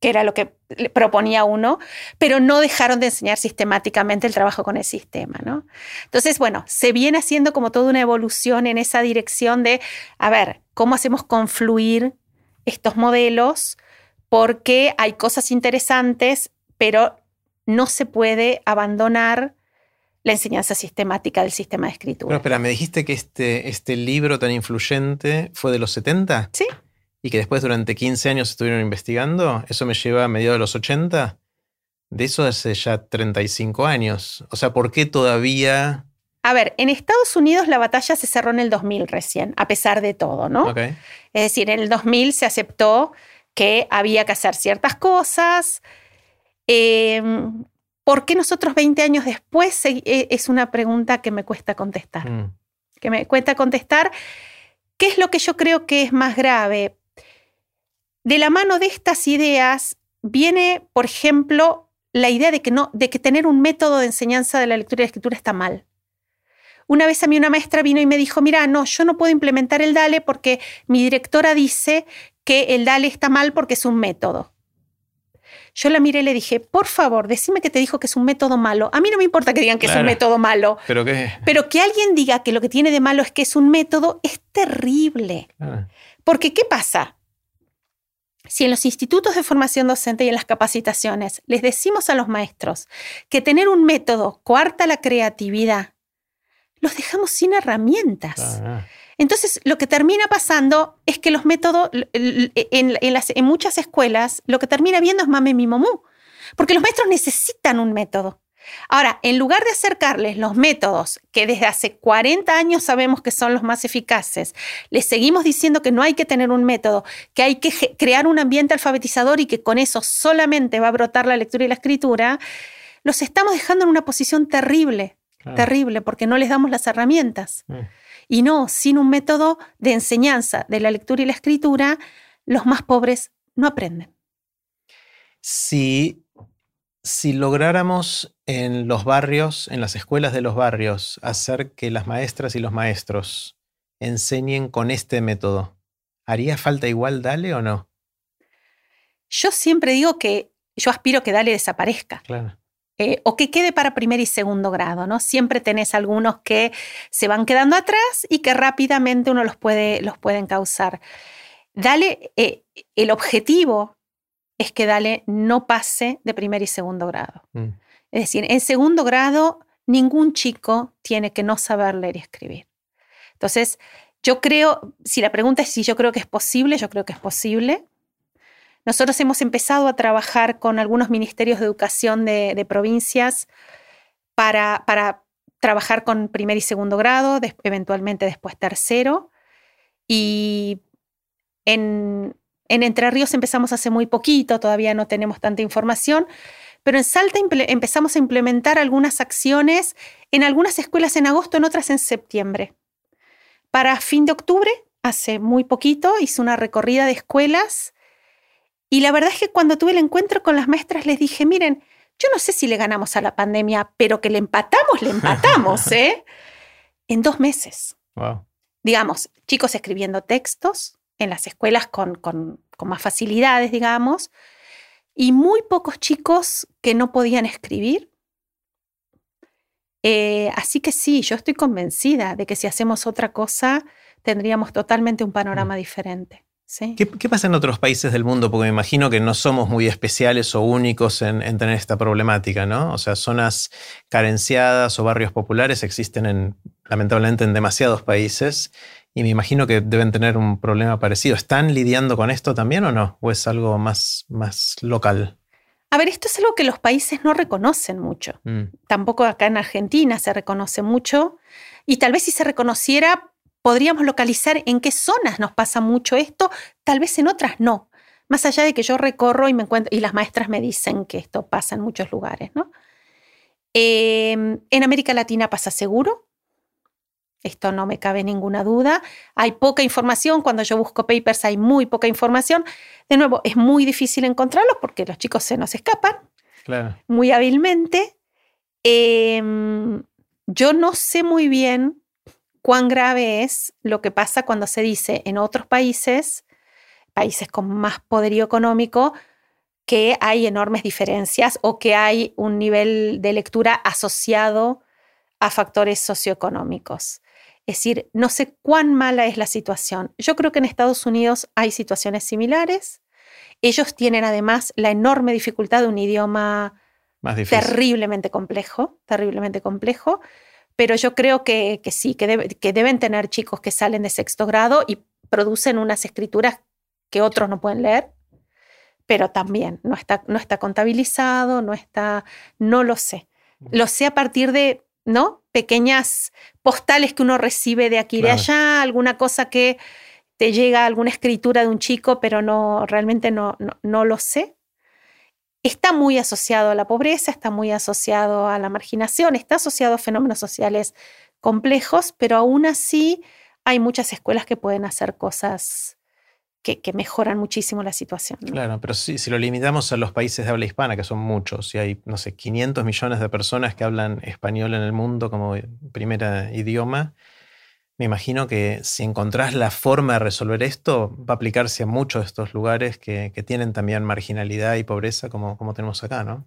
que era lo que proponía uno, pero no dejaron de enseñar sistemáticamente el trabajo con el sistema, ¿no? Entonces, bueno, se viene haciendo como toda una evolución en esa dirección de, a ver, ¿cómo hacemos confluir estos modelos? Porque hay cosas interesantes, pero no se puede abandonar la enseñanza sistemática del sistema de escritura. Pero espera, me dijiste que este, este libro tan influyente fue de los 70? Sí y que después durante 15 años estuvieron investigando, eso me lleva a mediados de los 80. De eso hace ya 35 años. O sea, ¿por qué todavía... A ver, en Estados Unidos la batalla se cerró en el 2000 recién, a pesar de todo, ¿no? Es decir, en el 2000 se aceptó que había que hacer ciertas cosas. Em, ¿Por qué nosotros 20 años después? E, es una pregunta que me cuesta contestar. Mm. Que me cuesta contestar. ¿Qué es lo que yo creo que es más grave? De la mano de estas ideas viene, por ejemplo, la idea de que, no, de que tener un método de enseñanza de la lectura y la escritura está mal. Una vez a mí una maestra vino y me dijo, mira, no, yo no puedo implementar el DALE porque mi directora dice que el DALE está mal porque es un método. Yo la miré y le dije, por favor, decime que te dijo que es un método malo. A mí no me importa que digan que es un método malo. ¿Pero, qué? pero que alguien diga que lo que tiene de malo es que es un método es terrible. Porque, ¿qué pasa? Si en los institutos de formación docente y en las capacitaciones les decimos a los maestros que tener un método coarta la creatividad, los dejamos sin herramientas. Ah. Entonces, lo que termina pasando es que los métodos, en, muchas escuelas, lo que termina viendo es mame mi momú, porque los maestros necesitan un método. Ahora, en lugar de acercarles los métodos que desde hace 40 años sabemos que son los más eficaces, les seguimos diciendo que no hay que tener un método, que hay que crear un ambiente alfabetizador y que con eso solamente va a brotar la lectura y la escritura, los estamos dejando en una posición terrible, terrible, porque no les damos las herramientas. Mm. Y no, sin un método de enseñanza de la lectura y la escritura, los más pobres no aprenden. Sí, si lográramos en los barrios, en las escuelas de los barrios, hacer que las maestras y los maestros enseñen con este método, ¿haría falta igual Dale o no? Yo siempre digo que yo aspiro que Dale desaparezca. Claro. Eh, o que quede para primer y segundo grado, ¿no? Siempre tenés algunos que se van quedando atrás y que rápidamente uno los puede, los puede encauzar. Dale, eh, el objetivo es que Dale no pase de primer y segundo grado. Mm. Es decir, en segundo grado ningún chico tiene que no saber leer y escribir. Entonces, yo creo, si la pregunta es si yo creo que es posible, yo creo que es posible. Nosotros hemos empezado a trabajar con algunos ministerios de educación de, provincias para, para, trabajar con primer y segundo grado, eventualmente después tercero. Y en, en Entre Ríos empezamos hace muy poquito, todavía no tenemos tanta información, pero en Salta empezamos a implementar algunas acciones en algunas escuelas en agosto, en otras en septiembre. Para fin de octubre, hace muy poquito, hice una recorrida de escuelas y la verdad es que cuando tuve el encuentro con las maestras les dije, miren, yo no sé si le ganamos a la pandemia, pero que le empatamos, le empatamos, ¿eh? En dos meses. Wow. Digamos, chicos escribiendo textos en las escuelas con, con, más facilidades, digamos, y muy pocos chicos que no podían escribir. Eh, así que sí, yo estoy convencida de que si hacemos otra cosa, tendríamos totalmente un panorama mm. diferente. ¿Qué, pasa en otros países del mundo? Porque me imagino que no somos muy especiales o únicos en, tener esta problemática, ¿no? O sea, zonas carenciadas o barrios populares existen en, lamentablemente en demasiados países y me imagino que deben tener un problema parecido. ¿Están lidiando con esto también o no? ¿O es algo más, más local? A ver, esto es algo que los países no reconocen mucho. Mm. Tampoco acá en Argentina se reconoce mucho. Y tal vez si se reconociera, podríamos localizar en qué zonas nos pasa mucho esto, tal vez en otras no. Más allá de que yo recorro y me encuentro, y las maestras me dicen que esto pasa en muchos lugares, ¿no? Em, en América Latina pasa seguro. Esto no me cabe ninguna duda. Hay poca información. Cuando yo busco papers hay muy poca información. De nuevo, es muy difícil encontrarlos porque los chicos se nos escapan muy hábilmente. Em, yo no sé muy bien cuán grave es lo que pasa cuando se dice en otros países, países con más poderío económico, que hay enormes diferencias o que hay un nivel de lectura asociado a factores socioeconómicos. Es decir, no sé cuán mala es la situación. Yo creo que en Estados Unidos hay situaciones similares. Ellos tienen además la enorme dificultad de un idioma terriblemente complejo, terriblemente complejo pero yo creo que, sí, que, que, deben tener chicos que salen de sexto grado y producen unas escrituras que otros no pueden leer, pero también no está, no está contabilizado, no está, no lo sé. Lo sé a partir de, ¿no? Pequeñas postales que uno recibe de aquí y de allá, alguna cosa que te llega, alguna escritura de un chico, pero no, realmente no, no lo sé. Está muy asociado a la pobreza, está muy asociado a la marginación, está asociado a fenómenos sociales complejos, pero aún así hay muchas escuelas que pueden hacer cosas que, mejoran muchísimo la situación. Claro, pero si, si lo limitamos a los países de habla hispana, que son muchos, y hay, no sé, 500 millones de personas que hablan español en el mundo como primer idioma, me imagino que si encontrás la forma de resolver esto, va a aplicarse a muchos de estos lugares que, tienen también marginalidad y pobreza como, como tenemos acá, ¿no?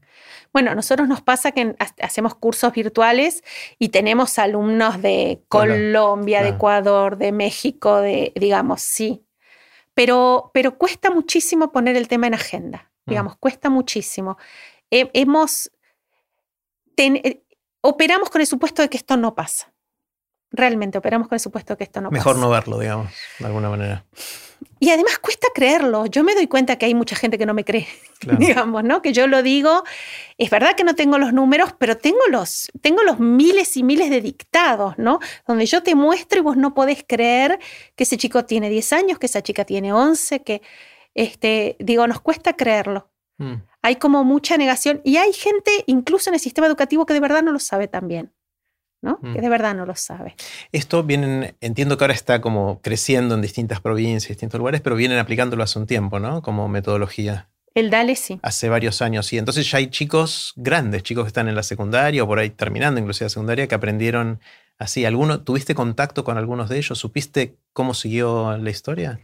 Bueno, a nosotros nos pasa que hacemos cursos virtuales y tenemos alumnos de Colombia, de Ecuador, de México, de, digamos, sí. Pero, pero cuesta muchísimo poner el tema en agenda, mm. digamos, cuesta muchísimo. hemos, eh, operamos con el supuesto de que esto no pasa realmente operamos con el supuesto que esto no Mejor no verlo, digamos, de alguna manera. Y además cuesta creerlo. Yo me doy cuenta que hay mucha gente que no me cree, digamos, ¿no? Que yo lo digo, es verdad que no tengo los números, pero tengo los, tengo los miles y miles de dictados, ¿no? Donde yo te muestro y vos no podés creer que ese chico tiene 10 años, que esa chica tiene 11, que, este, digo, nos cuesta creerlo. Mm. Hay como mucha negación y hay gente, incluso en el sistema educativo, que de verdad no lo sabe también. ¿No? Que mm. de verdad no lo sabe. Esto vienen, entiendo que ahora está como creciendo en distintas provincias, distintos lugares, pero vienen aplicándolo hace un tiempo, ¿no? Como metodología. El DALE sí. Hace varios años, sí. Entonces ya hay chicos grandes, chicos que están en la secundaria o por ahí terminando inclusive la secundaria, que aprendieron así. ¿Alguno, ¿Tuviste contacto con algunos de ellos? ¿Supiste cómo siguió la historia?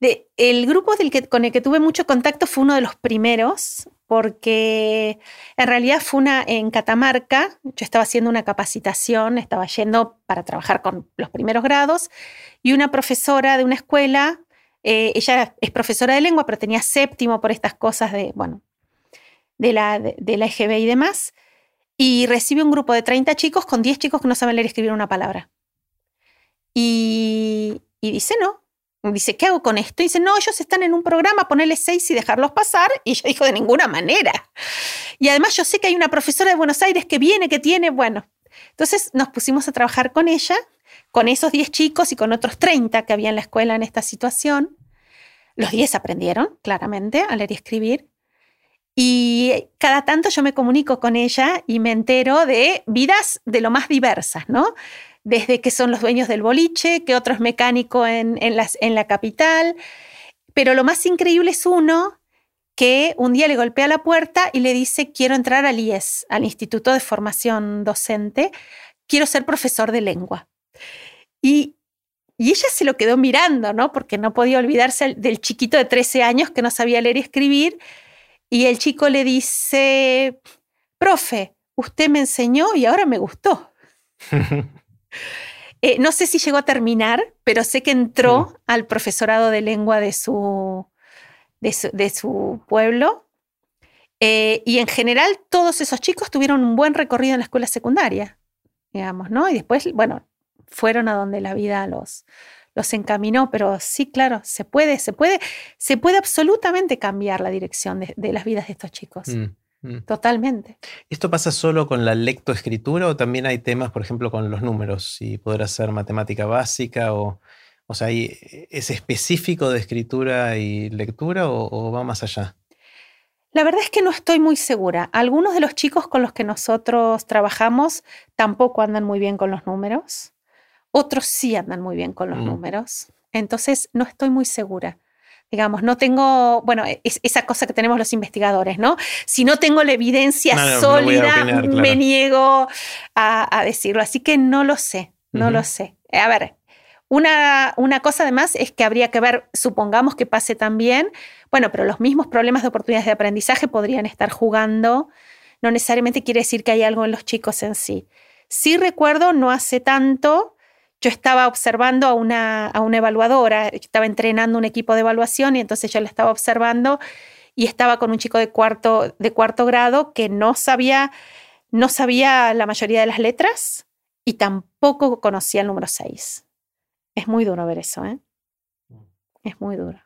De, el grupo del que, con el que tuve mucho contacto fue uno de los primeros, porque en realidad fue una en Catamarca, yo estaba haciendo una capacitación, estaba yendo para trabajar con los primeros grados, y una profesora de una escuela, eh, ella es profesora de lengua, pero tenía séptimo por estas cosas de, bueno, de la, de, la EGB y demás, y recibe un grupo de 30 chicos con 10 chicos que no saben leer y escribir una palabra. Y dice, no, Dice, ¿qué hago con esto? Y dice, no, ellos están en un programa, ponerle seis y dejarlos pasar. Y yo dijo, de ninguna manera. Y además yo sé que hay una profesora de Buenos Aires que viene, que tiene, bueno. Entonces nos pusimos a trabajar con ella, con esos 10 chicos y con otros 30 que había en la escuela en esta situación. Los 10 aprendieron, claramente, a leer y escribir. Y cada tanto yo me comunico con ella y me entero de vidas de lo más diversas, ¿no? Desde que son los dueños del boliche, que otro es mecánico en, en, la capital. Pero lo más increíble es uno que un día le golpea la puerta y le dice, quiero entrar al IES, al Instituto de Formación Docente, quiero ser profesor de lengua. Y, y ella se lo quedó mirando, ¿no? Porque no podía olvidarse del chiquito de 13 años que no sabía leer y escribir. Y el chico le dice, profe, usted me enseñó y ahora me gustó. Eh, no sé si llegó a terminar, pero sé que entró al profesorado de lengua de su, de su, pueblo. Eh, y en general todos esos chicos tuvieron un buen recorrido en la escuela secundaria, digamos, ¿no? Y después, bueno, fueron a donde la vida los, los encaminó, pero sí, claro, se puede, se puede, se puede absolutamente cambiar la dirección de, las vidas de estos chicos. Mm. Mm. Totalmente. ¿Esto pasa solo con la lectoescritura o también hay temas, por ejemplo, con los números? Si poder hacer matemática básica o, o sea, ¿es específico de escritura y lectura o, va más allá? La verdad es que no estoy muy segura. Algunos de los chicos con los que nosotros trabajamos tampoco andan muy bien con los números. Otros sí andan muy bien con los mm. números. Entonces, no estoy muy segura digamos, no tengo, bueno, es, esa cosa que tenemos los investigadores, ¿no? Si no tengo la evidencia sólida, me niego a, decirlo. Así que no lo sé, no lo sé. A ver, una, una, cosa además es que habría que ver, supongamos que pase también, bueno, pero los mismos problemas de oportunidades de aprendizaje podrían estar jugando, no necesariamente quiere decir que hay algo en los chicos en sí. Sí recuerdo, no hace tanto, yo estaba observando a una, a una evaluadora, estaba entrenando un equipo de evaluación y entonces yo la estaba observando y estaba con un chico de cuarto, de cuarto grado que no sabía, no sabía la mayoría de las letras y tampoco conocía el número 6. Es muy duro ver eso, ¿eh? Es muy duro.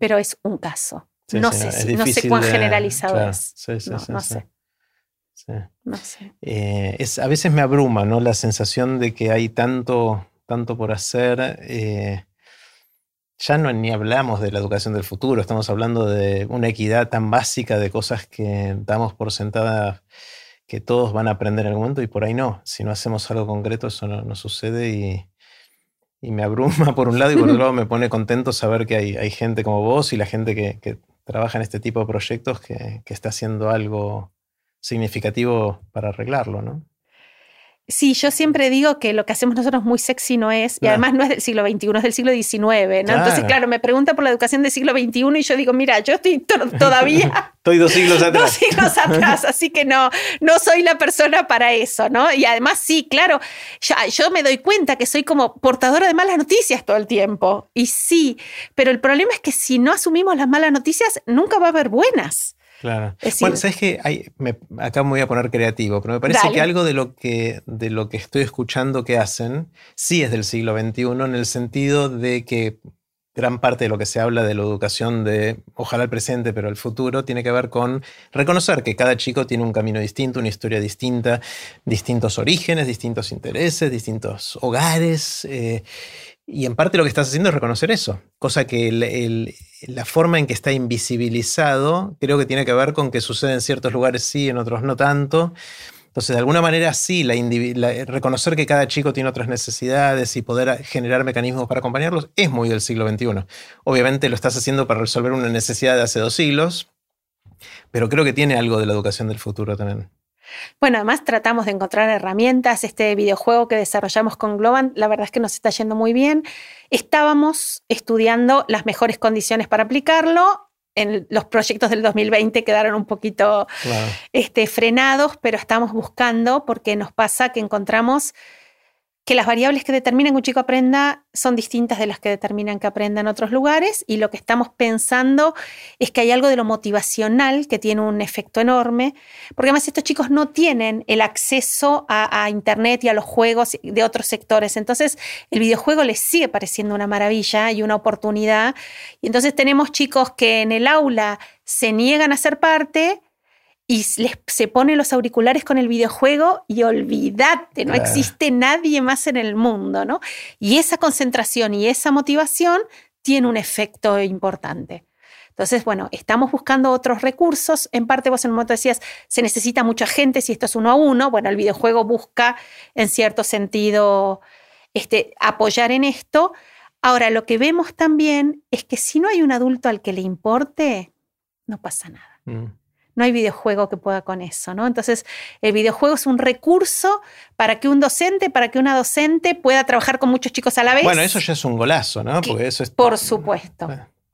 Pero es un caso. no, sé, no, sé cuán generalizado es. no sé. No sé. Eh, es, a veces me abruma ¿no? la sensación de que hay tanto, tanto por hacer. Eh, ya no ni hablamos de la educación del futuro, estamos hablando de una equidad tan básica de cosas que damos por sentada que todos van a aprender en algún momento y por ahí no. Si no hacemos algo concreto, eso no, sucede y, me abruma por un lado y por otro lado me pone contento saber que hay, hay gente como vos y la gente que, trabaja en este tipo de proyectos que, que está haciendo algo significativo para arreglarlo, ¿no? Sí, yo siempre digo que lo que hacemos nosotros muy sexy no es, y además no es del siglo XXI, es del siglo XIX, ¿no? Entonces, claro, me pregunta por la educación del siglo XXI y yo digo, mira, yo estoy todavía... estoy dos siglos atrás. Dos siglos atrás, así que no, no soy la persona para eso, ¿no? Y además, sí, claro, yo me doy cuenta que soy como portadora de malas noticias todo el tiempo, y sí, pero el problema es que si no asumimos las malas noticias, nunca va a haber buenas. Claro. bueno, sabes que acá me voy a poner creativo, pero me parece que algo de lo que, de lo que estoy escuchando que hacen sí es del siglo XXI, en el sentido de que gran parte de lo que se habla de la educación de, ojalá el presente, pero el futuro, tiene que ver con reconocer que cada chico tiene un camino distinto, una historia distinta, distintos orígenes, distintos intereses, distintos hogares. Eh, y en parte lo que estás haciendo es reconocer eso, cosa que la forma en que está invisibilizado creo que tiene que ver con que sucede en ciertos lugares sí, en otros no tanto. Entonces, de alguna manera sí, la, reconocer que cada chico tiene otras necesidades y poder generar mecanismos para acompañarlos es muy del siglo XXI. Obviamente lo estás haciendo para resolver una necesidad de hace dos siglos, pero creo que tiene algo de la educación del futuro también. Bueno, además tratamos de encontrar herramientas. Este videojuego que desarrollamos con Globan, la verdad es que nos está yendo muy bien. Estábamos estudiando las mejores condiciones para aplicarlo. En los proyectos del 2020 quedaron un poquito este, frenados, pero estamos buscando porque nos pasa que encontramos que las variables que determinan que un chico aprenda son distintas de las que determinan que aprenda en otros lugares y lo que estamos pensando es que hay algo de lo motivacional que tiene un efecto enorme, porque además estos chicos no tienen el acceso a, Internet y a los juegos de otros sectores, entonces el videojuego les sigue pareciendo una maravilla y una oportunidad, y entonces tenemos chicos que en el aula se niegan a ser parte, y se ponen los auriculares con el videojuego y olvídate, no existe nadie más en el mundo, ¿no? Y esa concentración y esa motivación tiene un efecto importante. Entonces, bueno, estamos buscando otros recursos. En parte, vos en un momento decías, se necesita mucha gente si esto es uno a uno. Bueno, el videojuego busca, en cierto sentido, este, apoyar en esto. Ahora, lo que vemos también es que si no hay un adulto al que le importe, no pasa nada. Mm. No hay videojuego que pueda con eso, ¿no? Entonces, el videojuego es un recurso para que un docente, para que una docente pueda trabajar con muchos chicos a la vez. Bueno, eso ya es un golazo, ¿no? Porque eso es... Por supuesto.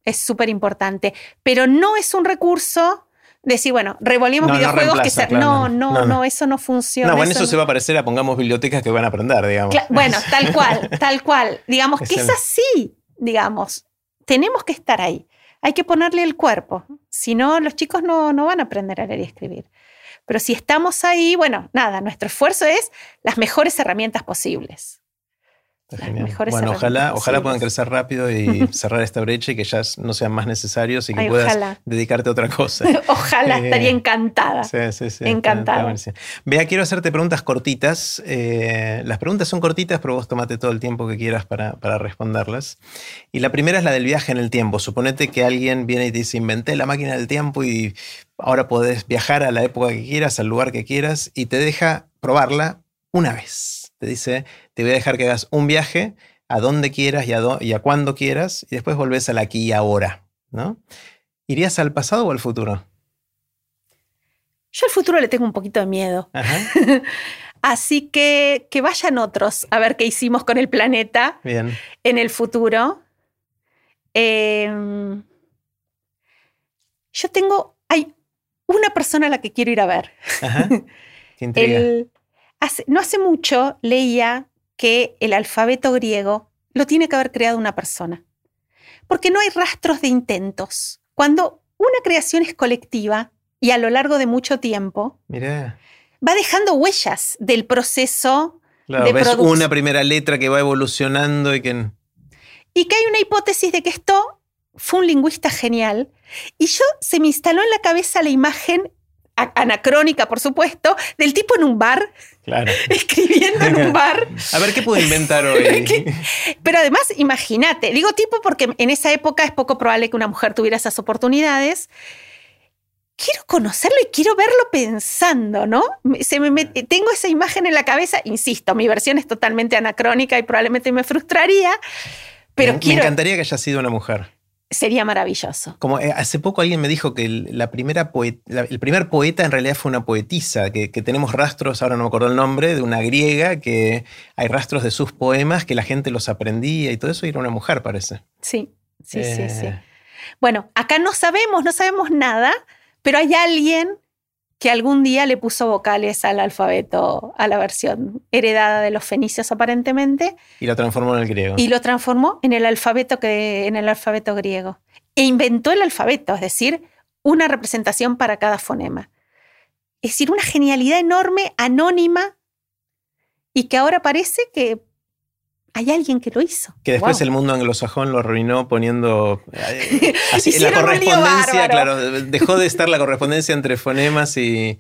Es súper importante. Pero no es un recurso decir, bueno, revolvemos videojuegos que no, no, no, eso no funciona. No, bueno, eso, se va a parecer a pongamos bibliotecas que van a aprender, digamos. bueno, tal cual, tal cual. Digamos que es así, digamos. Tenemos que estar ahí. Hay que ponerle el cuerpo. Si no, los chicos no, no van a aprender a leer y escribir. Pero si estamos ahí, bueno, nada, nuestro esfuerzo es las mejores herramientas posibles bueno, ojalá, ojalá puedan crecer rápido y cerrar esta brecha y que ya no sean más necesarios y que puedas dedicarte a otra cosa. ojalá, eh, estaría encantada. Sí, sí, sí. Encantada. Vea, quiero hacerte preguntas cortitas. Eh, las preguntas son cortitas, pero vos tomate todo el tiempo que quieras para, para, responderlas. Y la primera es la del viaje en el tiempo. Suponete que alguien viene y te dice, inventé la máquina del tiempo y ahora podés viajar a la época que quieras, al lugar que quieras, y te deja probarla una vez te dice, te voy a dejar que hagas un viaje a donde quieras y a, y a cuándo quieras, y después volvés al aquí y ahora, ¿no? ¿Irías al pasado o al futuro? Yo al futuro le tengo un poquito de miedo. Así que que vayan otros a ver qué hicimos con el planeta Bien. en el futuro. Em, yo tengo, hay una persona a la que quiero ir a ver. Ajá. Qué no hace mucho leía que el alfabeto griego lo tiene que haber creado una persona, porque no hay rastros de intentos. Cuando una creación es colectiva y a lo largo de mucho tiempo, va dejando huellas del proceso de ves una primera letra que va evolucionando y que... Y que hay una hipótesis de que esto fue un lingüista genial. Y yo se me instaló en la cabeza la imagen anacrónica, por supuesto, del tipo en un bar, escribiendo en un bar. A ver qué puedo inventar hoy. Pero además, imagínate, digo tipo porque en esa época es poco probable que una mujer tuviera esas oportunidades. Quiero conocerlo y quiero verlo pensando, ¿no? Se me, tengo esa imagen en la cabeza, insisto, mi versión es totalmente anacrónica y probablemente me frustraría, pero me encantaría que haya sido una mujer. Sería maravilloso. Como eh, hace poco alguien me dijo que el, la primera el primer poeta en realidad fue una poetisa, que, tenemos rastros, ahora no me acuerdo el nombre, de una griega, que hay rastros de sus poemas que la gente los aprendía y todo eso, y era una mujer, parece. Sí, sí, sí, sí. Eh. Bueno, acá no sabemos, no sabemos nada, pero hay alguien que algún día le puso vocales al alfabeto, a la versión heredada de los fenicios aparentemente. Y lo transformó en el griego. Y lo transformó en el alfabeto, que, en el alfabeto griego. E inventó el alfabeto, es decir, una representación para cada fonema. Es decir, una genialidad enorme, anónima, y que ahora parece que hay alguien que lo hizo. Que después el mundo anglosajón lo arruinó poniendo eh, así, la correspondencia, claro, dejó de estar la correspondencia entre fonemas y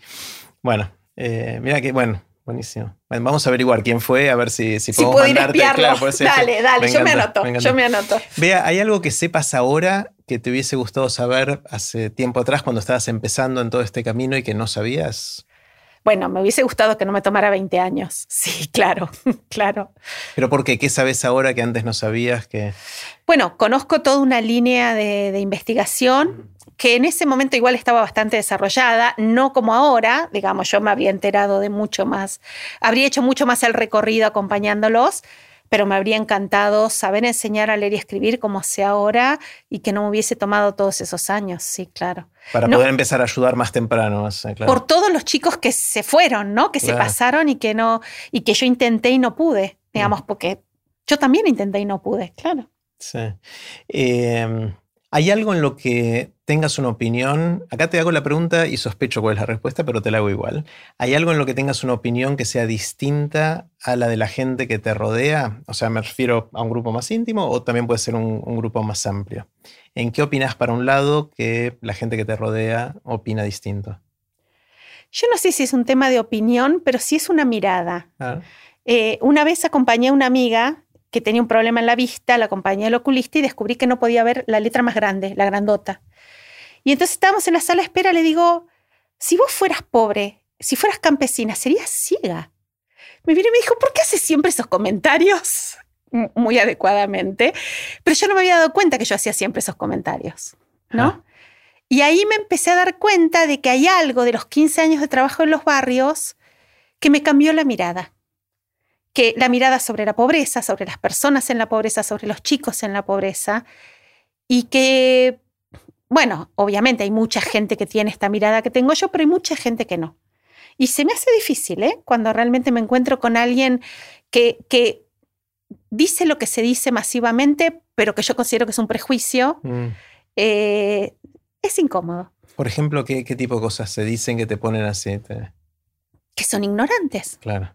bueno, eh, mira que bueno, buenísimo. vamos a averiguar quién fue, a ver si, si, podemos puedo mandarte. Claro, dale, dale, yo me anoto, yo me anoto. Vea, ¿hay algo que sepas ahora que te hubiese gustado saber hace tiempo atrás cuando estabas empezando en todo este camino y que no sabías? Bueno, me hubiese gustado que no me tomara 20 años. Sí, claro, claro. ¿Pero por qué? ¿Qué sabes ahora que antes no sabías? Que... Bueno, conozco toda una línea de, investigación que en ese momento igual estaba bastante desarrollada, no como ahora, digamos, yo me había enterado de mucho más, habría hecho mucho más el recorrido acompañándolos, pero me habría encantado saber enseñar a leer y escribir como sé ahora y que no me hubiese tomado todos esos años, sí, claro. Para poder empezar a ayudar más temprano. Por todos los chicos que se fueron, ¿no? Que se pasaron y que no, y que yo intenté y no pude, digamos, mm. porque yo también intenté y no pude, claro. Sí. Em, ¿Hay algo en lo que tengas una opinión? Acá te hago la pregunta y sospecho cuál es la respuesta, pero te la hago igual. ¿Hay algo en lo que tengas una opinión que sea distinta a la de la gente que te rodea? O sea, me refiero a un grupo más íntimo o también puede ser un, grupo más amplio. ¿En qué opinas para un lado que la gente que te rodea opina distinto? Yo no sé si es un tema de opinión, pero sí es una mirada. Ah. Eh, una vez acompañé a una amiga que tenía un problema en la vista, la acompañé al oculista y descubrí que no podía ver la letra más grande, la grandota. Y entonces estábamos en la sala de espera, le digo, si vos fueras pobre, si fueras campesina, serías ciega. Me vino y me dijo, ¿por qué haces siempre esos comentarios? Muy adecuadamente. Pero yo no me había dado cuenta que yo hacía siempre esos comentarios, ¿no? Y ahí me empecé a dar cuenta de que hay algo de los 15 años de trabajo en los barrios que me cambió la mirada. Que la mirada sobre la pobreza, sobre las personas en la pobreza, sobre los chicos en la pobreza. Y que, bueno, obviamente hay mucha gente que tiene esta mirada que tengo yo, pero hay mucha gente que no. Y se me hace difícil, ¿eh? Cuando realmente me encuentro con alguien que, que dice lo que se dice masivamente, pero que yo considero que es un prejuicio. Mm. Eh, es incómodo. Por ejemplo, ¿qué, tipo de cosas se dicen que te ponen así? Que son ignorantes. Claro.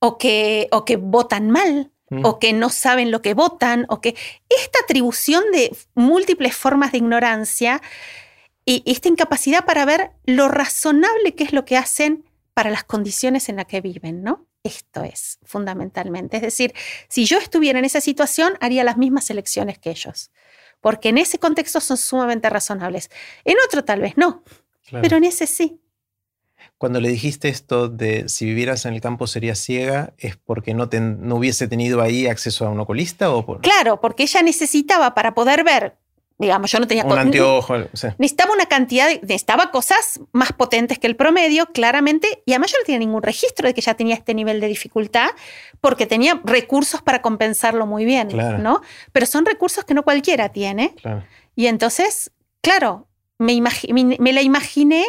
O que, o que votan mal, mm. o que no saben lo que votan, o que esta atribución de múltiples formas de ignorancia y esta incapacidad para ver lo razonable que es lo que hacen para las condiciones en las que viven, ¿no? Esto es fundamentalmente. Es decir, si yo estuviera en esa situación, haría las mismas elecciones que ellos porque en ese contexto son sumamente razonables. En otro tal vez no, pero en ese sí. Cuando le dijiste esto de si vivieras en el campo serías ciega, ¿es porque no, no hubiese tenido ahí acceso a un oculista? O Claro, porque ella necesitaba para poder ver digamos, yo no tenía... Un anteojo. Necesitaba una cantidad, de, necesitaba cosas más potentes que el promedio, claramente, y además yo no tenía ningún registro de que ya tenía este nivel de dificultad, porque tenía recursos para compensarlo muy bien, ¿no? Pero son recursos que no cualquiera tiene. Y entonces, claro, me, me, la imaginé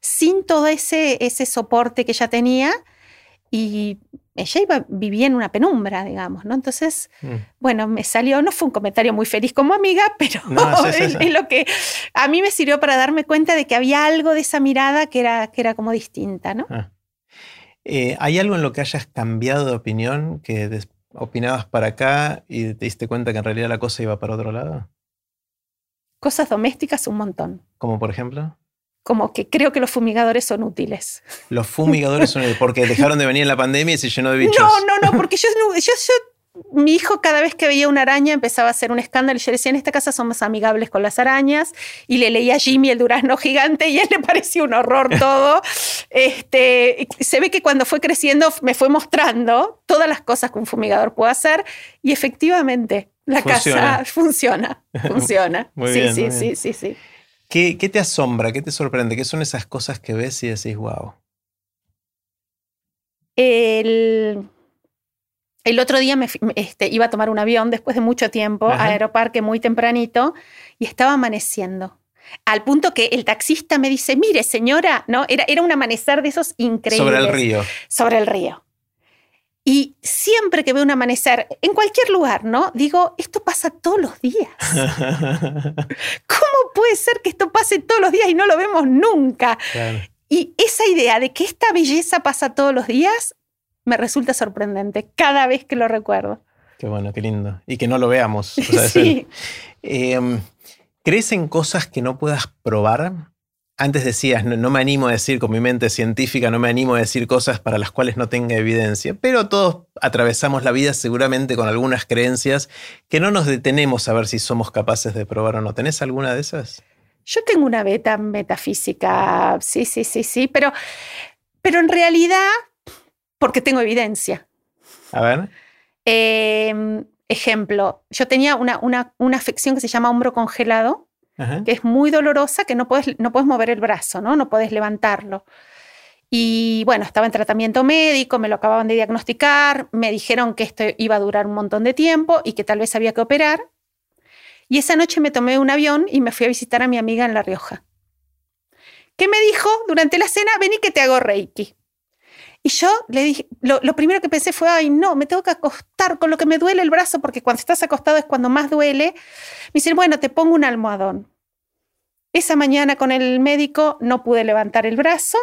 sin todo ese, ese soporte que ella tenía y ella iba, vivía en una penumbra, digamos, ¿no? Entonces, mm. bueno, me salió, no fue un comentario muy feliz como amiga, pero es, lo que a mí me sirvió para darme cuenta de que había algo de esa mirada que era, que era como distinta, ¿no? Ah. Eh, ¿Hay algo en lo que hayas cambiado de opinión, que opinabas para acá y te diste cuenta que en realidad la cosa iba para otro lado? Cosas domésticas un montón. ¿Como por ejemplo? Como que creo que los fumigadores son útiles. Los fumigadores son útiles porque dejaron de venir en la pandemia y se llenó de bichos. No, no, no, porque yo, mi hijo cada vez que veía una araña empezaba a hacer un escándalo y yo decía, en esta casa somos amigables con las arañas y le leía a Jimmy el durazno gigante y a él le parecía un horror todo. este, se ve que cuando fue creciendo me fue mostrando todas las cosas que un fumigador puede hacer y efectivamente la casa funciona, funciona. Muy sí, bien, sí, sí, sí, sí. ¿Qué, te asombra? ¿Qué te sorprende? ¿Qué son esas cosas que ves y decís, wow? El, otro día me, este, iba a tomar un avión después de mucho tiempo a Aeroparque muy tempranito y estaba amaneciendo. Al punto que el taxista me dice, mire señora, ¿no? Era, era un amanecer de esos increíbles. Sobre el río. Sobre el río. Y siempre que veo un amanecer, en cualquier lugar, ¿no? Digo, esto pasa todos los días. ¿Cómo puede ser que esto pase todos los días y no lo vemos nunca? Y esa idea de que esta belleza pasa todos los días me resulta sorprendente cada vez que lo recuerdo. Qué bueno, qué lindo. Y que no lo veamos. sí. Em, ¿Crees en cosas que no puedas probar? Antes decías, no, me animo a decir con mi mente científica, no me animo a decir cosas para las cuales no tenga evidencia, pero todos atravesamos la vida seguramente con algunas creencias que no nos detenemos a ver si somos capaces de probar o no. ¿Tenés alguna de esas? Yo tengo una beta metafísica, sí, sí, sí, sí, pero, pero en realidad, porque tengo evidencia. A ver. Em, ejemplo, yo tenía una, una, una afección que se llama hombro congelado que es muy dolorosa, que no puedes, no puedes mover el brazo, ¿no? No puedes levantarlo. Y bueno, estaba en tratamiento médico, me lo acababan de diagnosticar, me dijeron que esto iba a durar un montón de tiempo y que tal vez había que operar. Y esa noche me tomé un avión y me fui a visitar a mi amiga en La Rioja. ¿Qué me dijo durante la cena? Vení que te hago reiki. Y yo le dije, lo, lo, primero que pensé fue, ay, no, me tengo que acostar con lo que me duele el brazo, porque cuando estás acostado es cuando más duele. Me dicen, bueno, te pongo un almohadón. Esa mañana con el médico no pude levantar el brazo.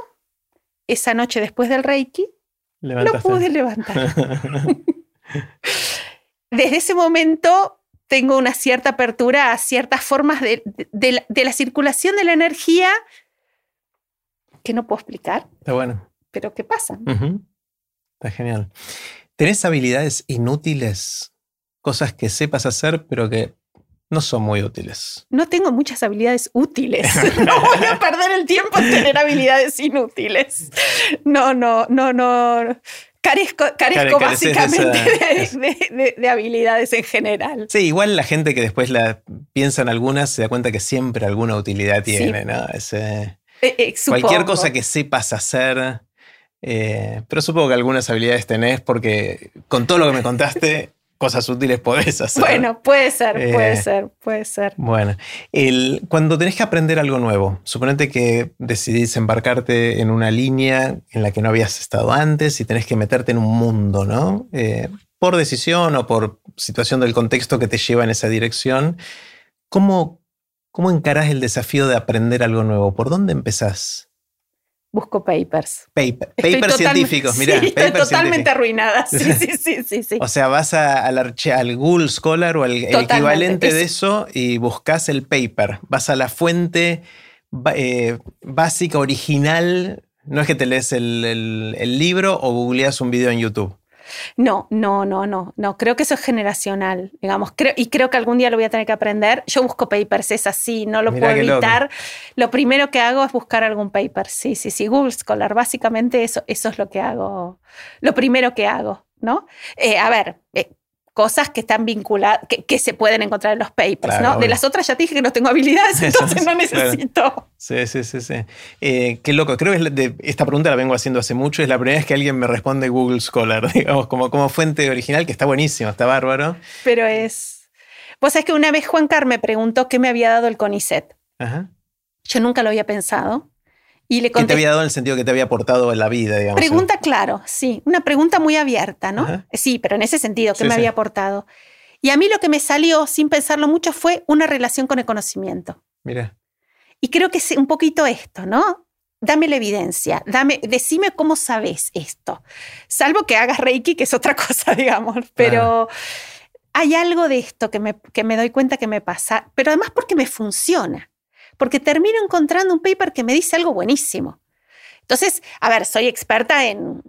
Esa noche después del Reiki, no pude levantar. Desde ese momento tengo una cierta apertura a ciertas formas de, la, circulación de la energía que no puedo explicar. Está bueno. Pero ¿qué pasa? Está genial. ¿Tenés habilidades inútiles? Cosas que sepas hacer, pero que no son muy útiles. No tengo muchas habilidades útiles. no voy a perder el tiempo en tener habilidades inútiles. No, no, no, no. carezco, carezco básicamente de, habilidades en general. Sí, igual la gente que después la piensa en algunas se da cuenta que siempre alguna utilidad tiene, ¿no? Ese, eh, eh, cualquier cosa que sepas hacer. Eh, pero supongo que algunas habilidades tenés porque con todo lo que me contaste cosas útiles podés hacer. Bueno, puede ser, puede eh, ser, puede ser. Bueno, el, cuando tenés que aprender algo nuevo, suponete que decidís embarcarte en una línea en la que no habías estado antes y tenés que meterte en un mundo, ¿no? Eh, por decisión o por situación del contexto que te lleva en esa dirección, ¿cómo, cómo encarás el desafío de aprender algo nuevo? ¿Por dónde empezás? Busco papers. papers científicos, mira. Sí, estoy totalmente arruinada. Sí, sí, sí, sí, O sea, vas al, al Google Scholar o al equivalente de eso y buscas el paper. Vas a la fuente eh, básica, original. No es que te lees el, el libro o googleas un video en YouTube. No, no, no, no, no. Creo que eso es generacional, digamos. Creo, y creo que algún día lo voy a tener que aprender. Yo busco papers, es así, no lo puedo evitar. Lo primero que hago es buscar algún paper. Sí, sí, sí. Google Scholar, básicamente eso, eso es lo que hago. Lo primero que hago, ¿no? Eh, a ver, eh, cosas que están vinculadas, que, se pueden encontrar en los papers, ¿no? De las otras ya te dije que no tengo habilidades, entonces no necesito. Sí, sí, sí, sí. Eh, qué loco. Creo que esta pregunta la vengo haciendo hace mucho. Es la primera vez que alguien me responde Google Scholar, digamos, como, como fuente original, que está buenísimo, está bárbaro. Pero es. Pues es que una vez Juan Carr me preguntó qué me había dado el CONICET. Ajá. Yo nunca lo había pensado. Y le ¿Qué te había dado en el sentido que te había aportado en la vida, digamos? Pregunta, claro, sí. Una pregunta muy abierta, ¿no? Sí, pero en ese sentido, ¿qué me había aportado? Y a mí lo que me salió, sin pensarlo mucho, fue una relación con el conocimiento. Mira. Y creo que es un poquito esto, ¿no? Dame la evidencia, dame, decime cómo sabes esto. Salvo que hagas Reiki, que es otra cosa, digamos. Pero hay algo de esto que me, que me doy cuenta que me pasa, pero además porque me funciona porque termino encontrando un paper que me dice algo buenísimo. Entonces, a ver, soy experta en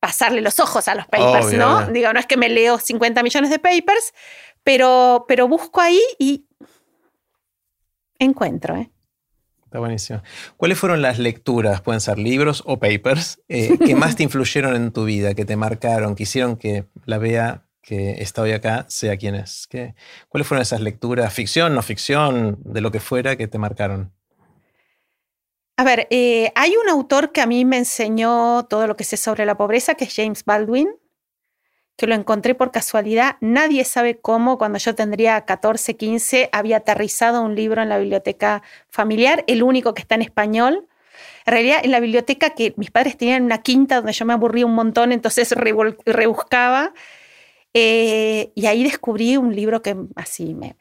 pasarle los ojos a los papers, ¿no? Digo, no es que me leo 50 millones de papers, pero, pero busco ahí y encuentro, ¿eh? Está buenísimo. ¿Cuáles fueron las lecturas, pueden ser libros o papers, eh, que más te influyeron en tu vida, que te marcaron, que hicieron que la vea que está hoy acá sea quien es. ¿Qué, ¿Cuáles fueron esas lecturas, ficción, no ficción, de lo que fuera, que te marcaron? A ver, eh, hay un autor que a mí me enseñó todo lo que sé sobre la pobreza, que es James Baldwin, que lo encontré por casualidad. Nadie sabe cómo, cuando yo tendría 14, 15, había aterrizado un libro en la biblioteca familiar, el único que está en español. En realidad, en la biblioteca que mis padres tenían una quinta donde yo me aburría un montón, entonces rebuscaba eh, y ahí descubrí un libro que así me,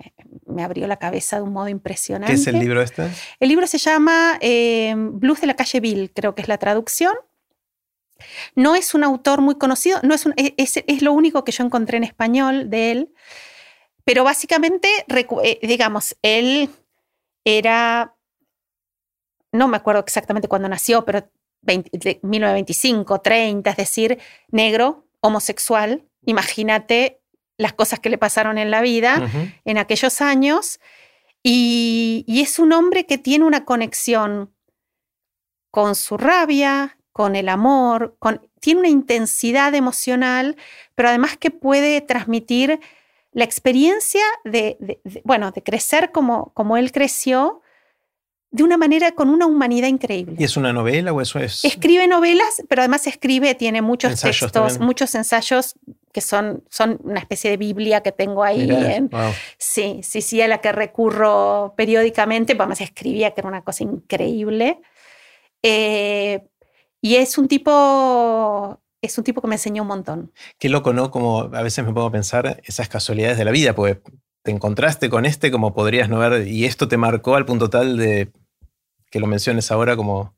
abrió la cabeza de un modo impresionante. ¿Qué es el libro este? El libro se llama eh, Blues de la calle Bill, creo que es la traducción. No es un autor muy conocido, no es, e, es, lo único que yo encontré en español de él, pero básicamente, eh, digamos, él era, no me acuerdo exactamente cuándo nació, pero 1925, 30, es decir, negro, homosexual, Imagínate las cosas que le pasaron en la vida en aquellos años. Y, es un hombre que tiene una conexión con su rabia, con el amor, con, tiene una intensidad emocional, pero además que puede transmitir la experiencia de, bueno, de crecer como, como él creció, de una manera con una humanidad increíble. ¿Y es una novela o eso es? Escribe novelas, pero además escribe, tiene muchos textos, muchos ensayos que son, son una especie de Biblia que tengo ahí. Sí, sí, sí, a la que recurro periódicamente, pues además escribía, que era una cosa increíble. Eh, y es un tipo es un tipo que me enseñó un montón. Qué loco, ¿no? Como a veces me puedo pensar esas casualidades de la vida, porque te encontraste con este como podrías no ver, y esto te marcó al punto tal de que lo menciones ahora como...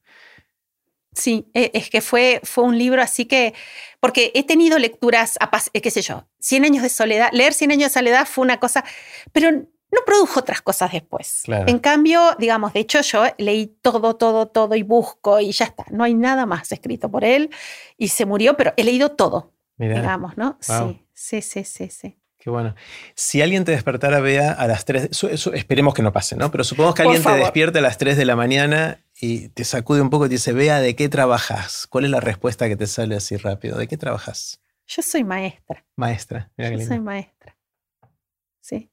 Sí, e, es que fue, fue un libro así que, porque he tenido lecturas, eh, qué sé yo, 100 años de soledad, leer 100 años de soledad fue una cosa, pero no produjo otras cosas después. En cambio, digamos, de hecho yo leí todo, todo, todo y busco y ya está, no hay nada más escrito por él y se murió, pero he leído todo, digamos, ¿no? Sí, sí, sí, sí, sí. Qué bueno. Si alguien te despertara, vea a las 3, esperemos que no pase, ¿no? Pero supongamos que alguien te despierte a las 3 de la mañana y te sacude un poco y te dice, vea, ¿de qué trabajas? ¿Cuál es la respuesta que te sale así rápido? ¿De qué trabajas? Yo soy maestra. Maestra, Yo soy maestra. Sí.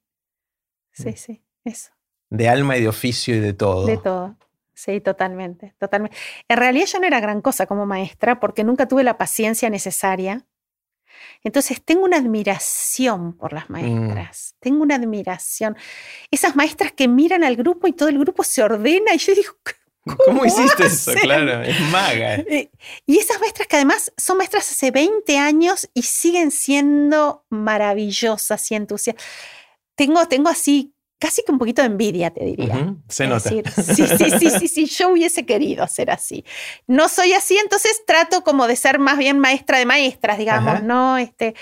Sí, mm. sí, eso. De alma y de oficio y de todo. De todo. Sí, totalmente, totalmente. En realidad yo no era gran cosa como maestra porque nunca tuve la paciencia necesaria. Entonces tengo una admiración por las mm. maestras, tengo una admiración. Esas maestras que miran al grupo y todo el grupo se ordena y yo digo, ¿Cómo, hiciste eso? Claro, es maga. Y esas maestras que además son maestras hace 20 años y siguen siendo maravillosas y entusiastas. Tengo, tengo así casi que un poquito de envidia, te diría. Se nota. sí, sí, sí, sí, sí, yo hubiese querido ser así. No soy así, entonces trato como de ser más bien maestra de maestras, digamos, ¿no? Este,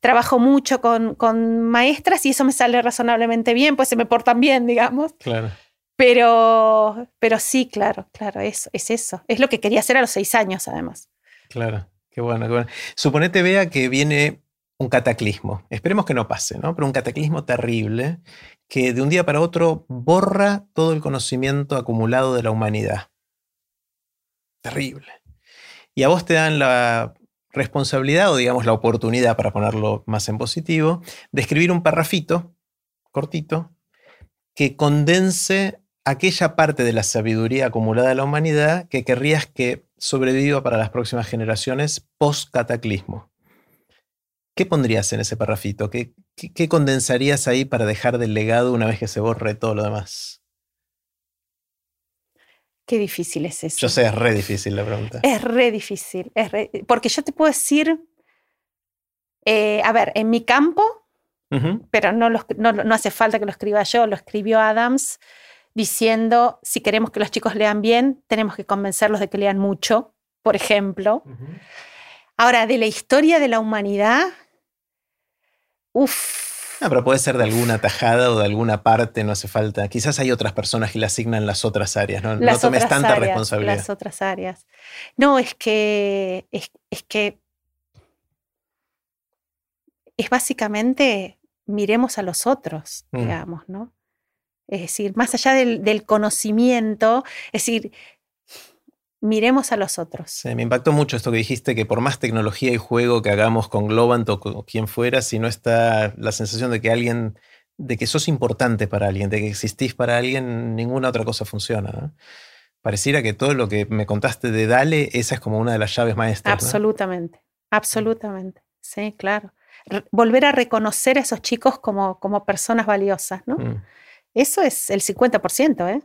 trabajo mucho con, con maestras y eso me sale razonablemente bien, pues se me portan bien, digamos. Claro. Pero, pero sí, claro, claro, es, es eso. Es lo que quería hacer a los seis años, además. Claro, qué bueno, qué bueno. Suponete, vea que viene un cataclismo. Esperemos que no pase, ¿no? Pero un cataclismo terrible que de un día para otro borra todo el conocimiento acumulado de la humanidad. Terrible. Y a vos te dan la responsabilidad o digamos la oportunidad, para ponerlo más en positivo, de escribir un parrafito cortito que condense aquella parte de la sabiduría acumulada de la humanidad que querrías que sobreviva para las próximas generaciones post-cataclismo. ¿Qué pondrías en ese parrafito? ¿Qué, ¿Qué, condensarías ahí para dejar del legado una vez que se borre todo lo demás? Qué difícil es eso. Yo sé, es re difícil la pregunta. Es re difícil. porque yo te puedo decir, eh, a ver, en mi campo, pero no, no, hace falta que lo escriba yo, lo escribió Adams diciendo, si queremos que los chicos lean bien, tenemos que convencerlos de que lean mucho, por ejemplo. Ahora, de la historia de la humanidad, uff. pero puede ser de alguna tajada o de alguna parte, no hace falta. Quizás hay otras personas que le asignan las otras áreas, ¿no? no tomes tanta responsabilidad. Las otras áreas. No, es que, es, que es básicamente miremos a los otros, mm. digamos, ¿no? Es decir, más allá del, conocimiento, es decir, miremos a los otros. Sí, me impactó mucho esto que dijiste, que por más tecnología y juego que hagamos con Globant o con quien fuera, si no está la sensación de que alguien, de que sos importante para alguien, de que existís para alguien, ninguna otra cosa funciona. Pareciera que todo lo que me contaste de Dale, esa es como una de las llaves maestras. Absolutamente, absolutamente. Sí, claro. volver a reconocer a esos chicos como, como personas valiosas, ¿no? Mm. Eso es el 50%, ¿eh?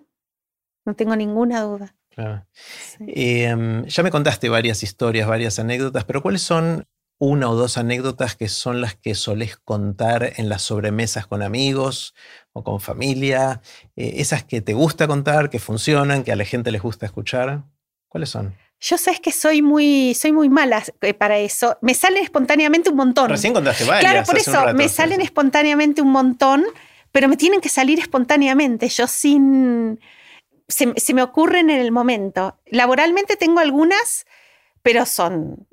No tengo ninguna duda. Claro. Em, ya me contaste varias historias, varias anécdotas, pero ¿cuáles son una o dos anécdotas que son las que solés contar en las sobremesas con amigos o con familia? Eh, esas que te gusta contar, que funcionan, que a la gente les gusta escuchar. ¿Cuáles son? Yo sé que soy muy, soy muy mala eh, para eso. Me salen espontáneamente un montón. Recién contaste varias. Claro, por eso, me salen espontáneamente un montón pero me tienen que salir espontáneamente, yo sin... Se, me ocurren en el momento. Laboralmente tengo algunas, pero son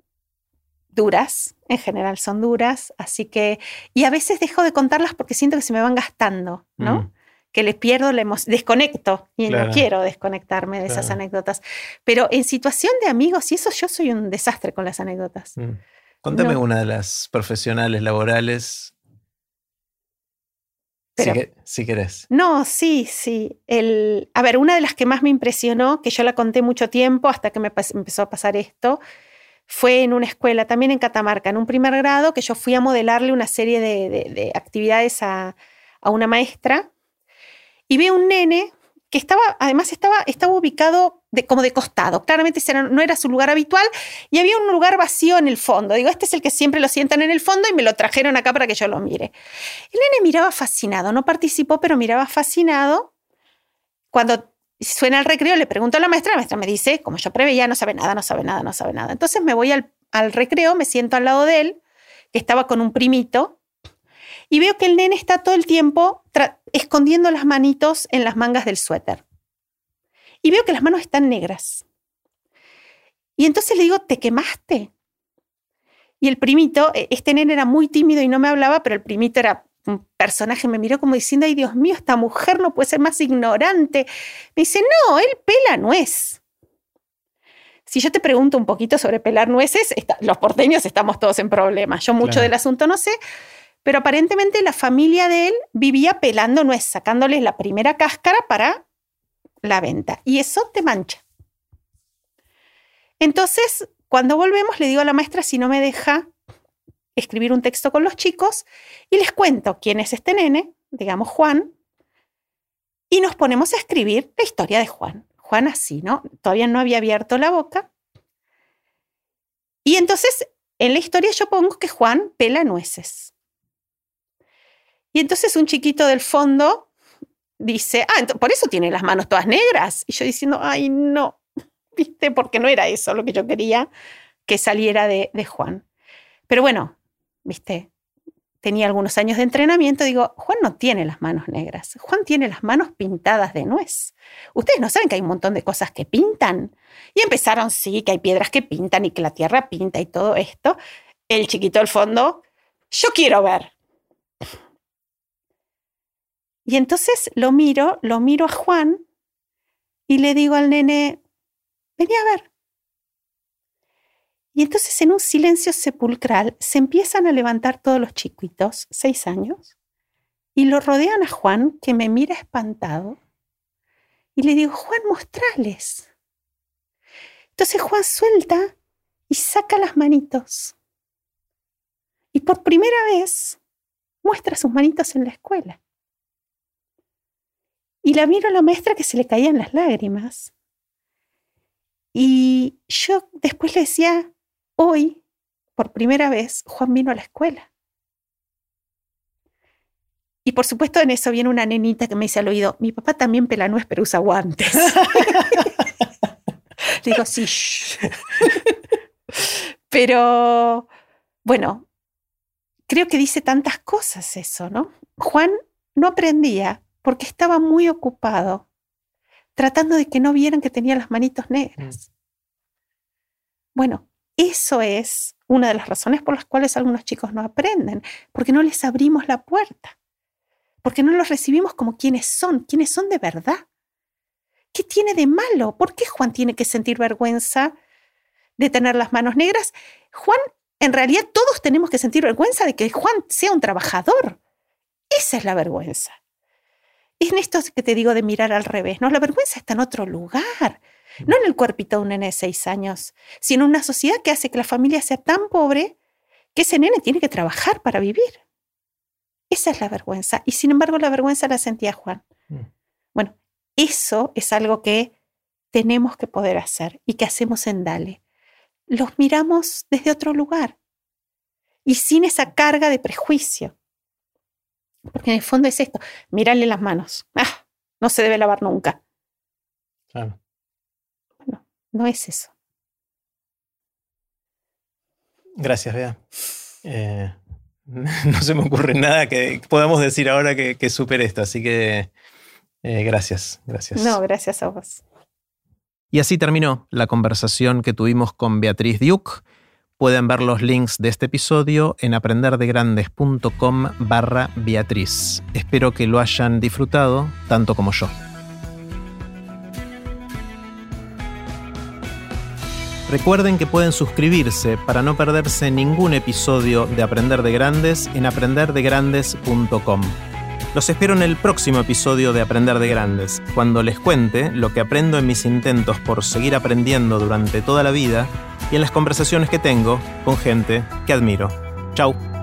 duras, en general son duras, así que, y a veces dejo de contarlas porque siento que se me van gastando, ¿no? Mm. Que les pierdo la emoción, desconecto y no quiero desconectarme de esas anécdotas. Pero en situación de amigos y eso yo soy un desastre con las anécdotas. Mm. Contame una de las profesionales laborales si, querés. No, sí, sí. El, a ver, una de las que más me impresionó, que yo la conté mucho tiempo hasta que me empezó a pasar esto, fue en una escuela, también en Catamarca, en un primer grado, que yo fui a modelarle una serie de, actividades a, a, una maestra. Y veo un nene que estaba, además estaba, estaba ubicado de, como de costado. Claramente no era su lugar habitual y había un lugar vacío en el fondo. Digo, este es el que siempre lo sientan en el fondo y me lo trajeron acá para que yo lo mire. El nene miraba fascinado, no participó, pero miraba fascinado. Cuando suena el recreo, le pregunto a la maestra, la maestra me dice, como yo preveía, no sabe nada, no sabe nada, no sabe nada. Entonces me voy al, al recreo, me siento al lado de él, que estaba con un primito, y veo que el nene está todo el tiempo escondiendo las manitos en las mangas del suéter. Y veo que las manos están negras. Y entonces le digo, ¿te quemaste? Y el primito, e, este nene era muy tímido y no me hablaba, pero el primito era un personaje me miró como diciendo, ay Dios mío, esta mujer no puede ser más ignorante. Me dice, no, él pela nuez. Si yo te pregunto un poquito sobre pelar nueces, los porteños estamos todos en problemas. Yo mucho del asunto no sé, pero aparentemente la familia de él vivía pelando nuez, sacándoles la primera cáscara para la venta. Y eso te mancha. Entonces, cuando volvemos, le digo a la maestra si no me deja escribir un texto con los chicos y les cuento quién es este nene, digamos Juan, y nos ponemos a escribir la historia de Juan. Juan así, ¿no? Todavía no había abierto la boca. Y entonces en la historia yo pongo que Juan pela nueces. Y entonces un chiquito del fondo dice, ah, por eso tiene las manos todas negras. Y yo diciendo, ay, no, viste, porque no era eso lo que yo quería que saliera de, de Juan. Pero bueno, viste, tenía algunos años de entrenamiento, digo, Juan no tiene las manos negras, Juan tiene las manos pintadas de nuez. Ustedes no saben que hay un montón de cosas que pintan. Y empezaron, sí, que hay piedras que pintan y que la tierra pinta y todo esto. El chiquito del fondo, yo quiero ver. Y entonces lo miro, lo miro a Juan y le digo al nene, vení a ver. Y entonces en un silencio sepulcral se empiezan a levantar todos los chiquitos, seis años, y lo rodean a Juan, que me mira espantado, y le digo, Juan, mostrales. Entonces Juan suelta y saca las manitos. Y por primera vez muestra sus manitos en la escuela. Y la miro a la maestra que se le caían las lágrimas. Y yo después le decía, Hoy, por primera vez, Juan vino a la escuela. Y por supuesto en eso viene una nenita que me dice al oído, mi papá también pela nuez pero usa guantes. Digo, sí. pero bueno, creo que dice tantas cosas eso, ¿no? Juan no aprendía porque estaba muy ocupado tratando de que no vieran que tenía las manitos negras. Mm. Bueno, eso es una de las razones por las cuales algunos chicos no aprenden, porque no les abrimos la puerta, porque no los recibimos como quienes son, quienes son de verdad. ¿Qué tiene de malo? ¿Por qué Juan tiene que sentir vergüenza de tener las manos negras? Juan, en realidad todos tenemos que sentir vergüenza de que Juan sea un trabajador. Esa es la vergüenza. Es en esto que te digo de mirar al revés, ¿no? La vergüenza está en otro lugar no en el cuerpito de un nene de seis años, sino en una sociedad que hace que la familia sea tan pobre que ese nene tiene que trabajar para vivir. Esa es la vergüenza. Y sin embargo, la vergüenza la sentía Juan. Mm. Bueno, eso es algo que tenemos que poder hacer y que hacemos en Dale. Los miramos desde otro lugar y sin esa carga de prejuicio. Porque en el fondo es esto, mirarle las manos. Ah, no se debe lavar nunca. Claro. No es eso. Gracias, Bea. Eh, no se me ocurre nada que podamos decir ahora que, que supere esto, así que eh, gracias, gracias. No, gracias a vos. Y así terminó la conversación que tuvimos con Beatriz Duke. Pueden ver los links de este episodio en aprenderdegrandes.com barra Beatriz. Espero que lo hayan disfrutado tanto como yo. Recuerden que pueden suscribirse para no perderse ningún episodio de Aprender de Grandes en aprenderdegrandes.com. Los espero en el próximo episodio de Aprender de Grandes, cuando les cuente lo que aprendo en mis intentos por seguir aprendiendo durante toda la vida y en las conversaciones que tengo con gente que admiro. Chao.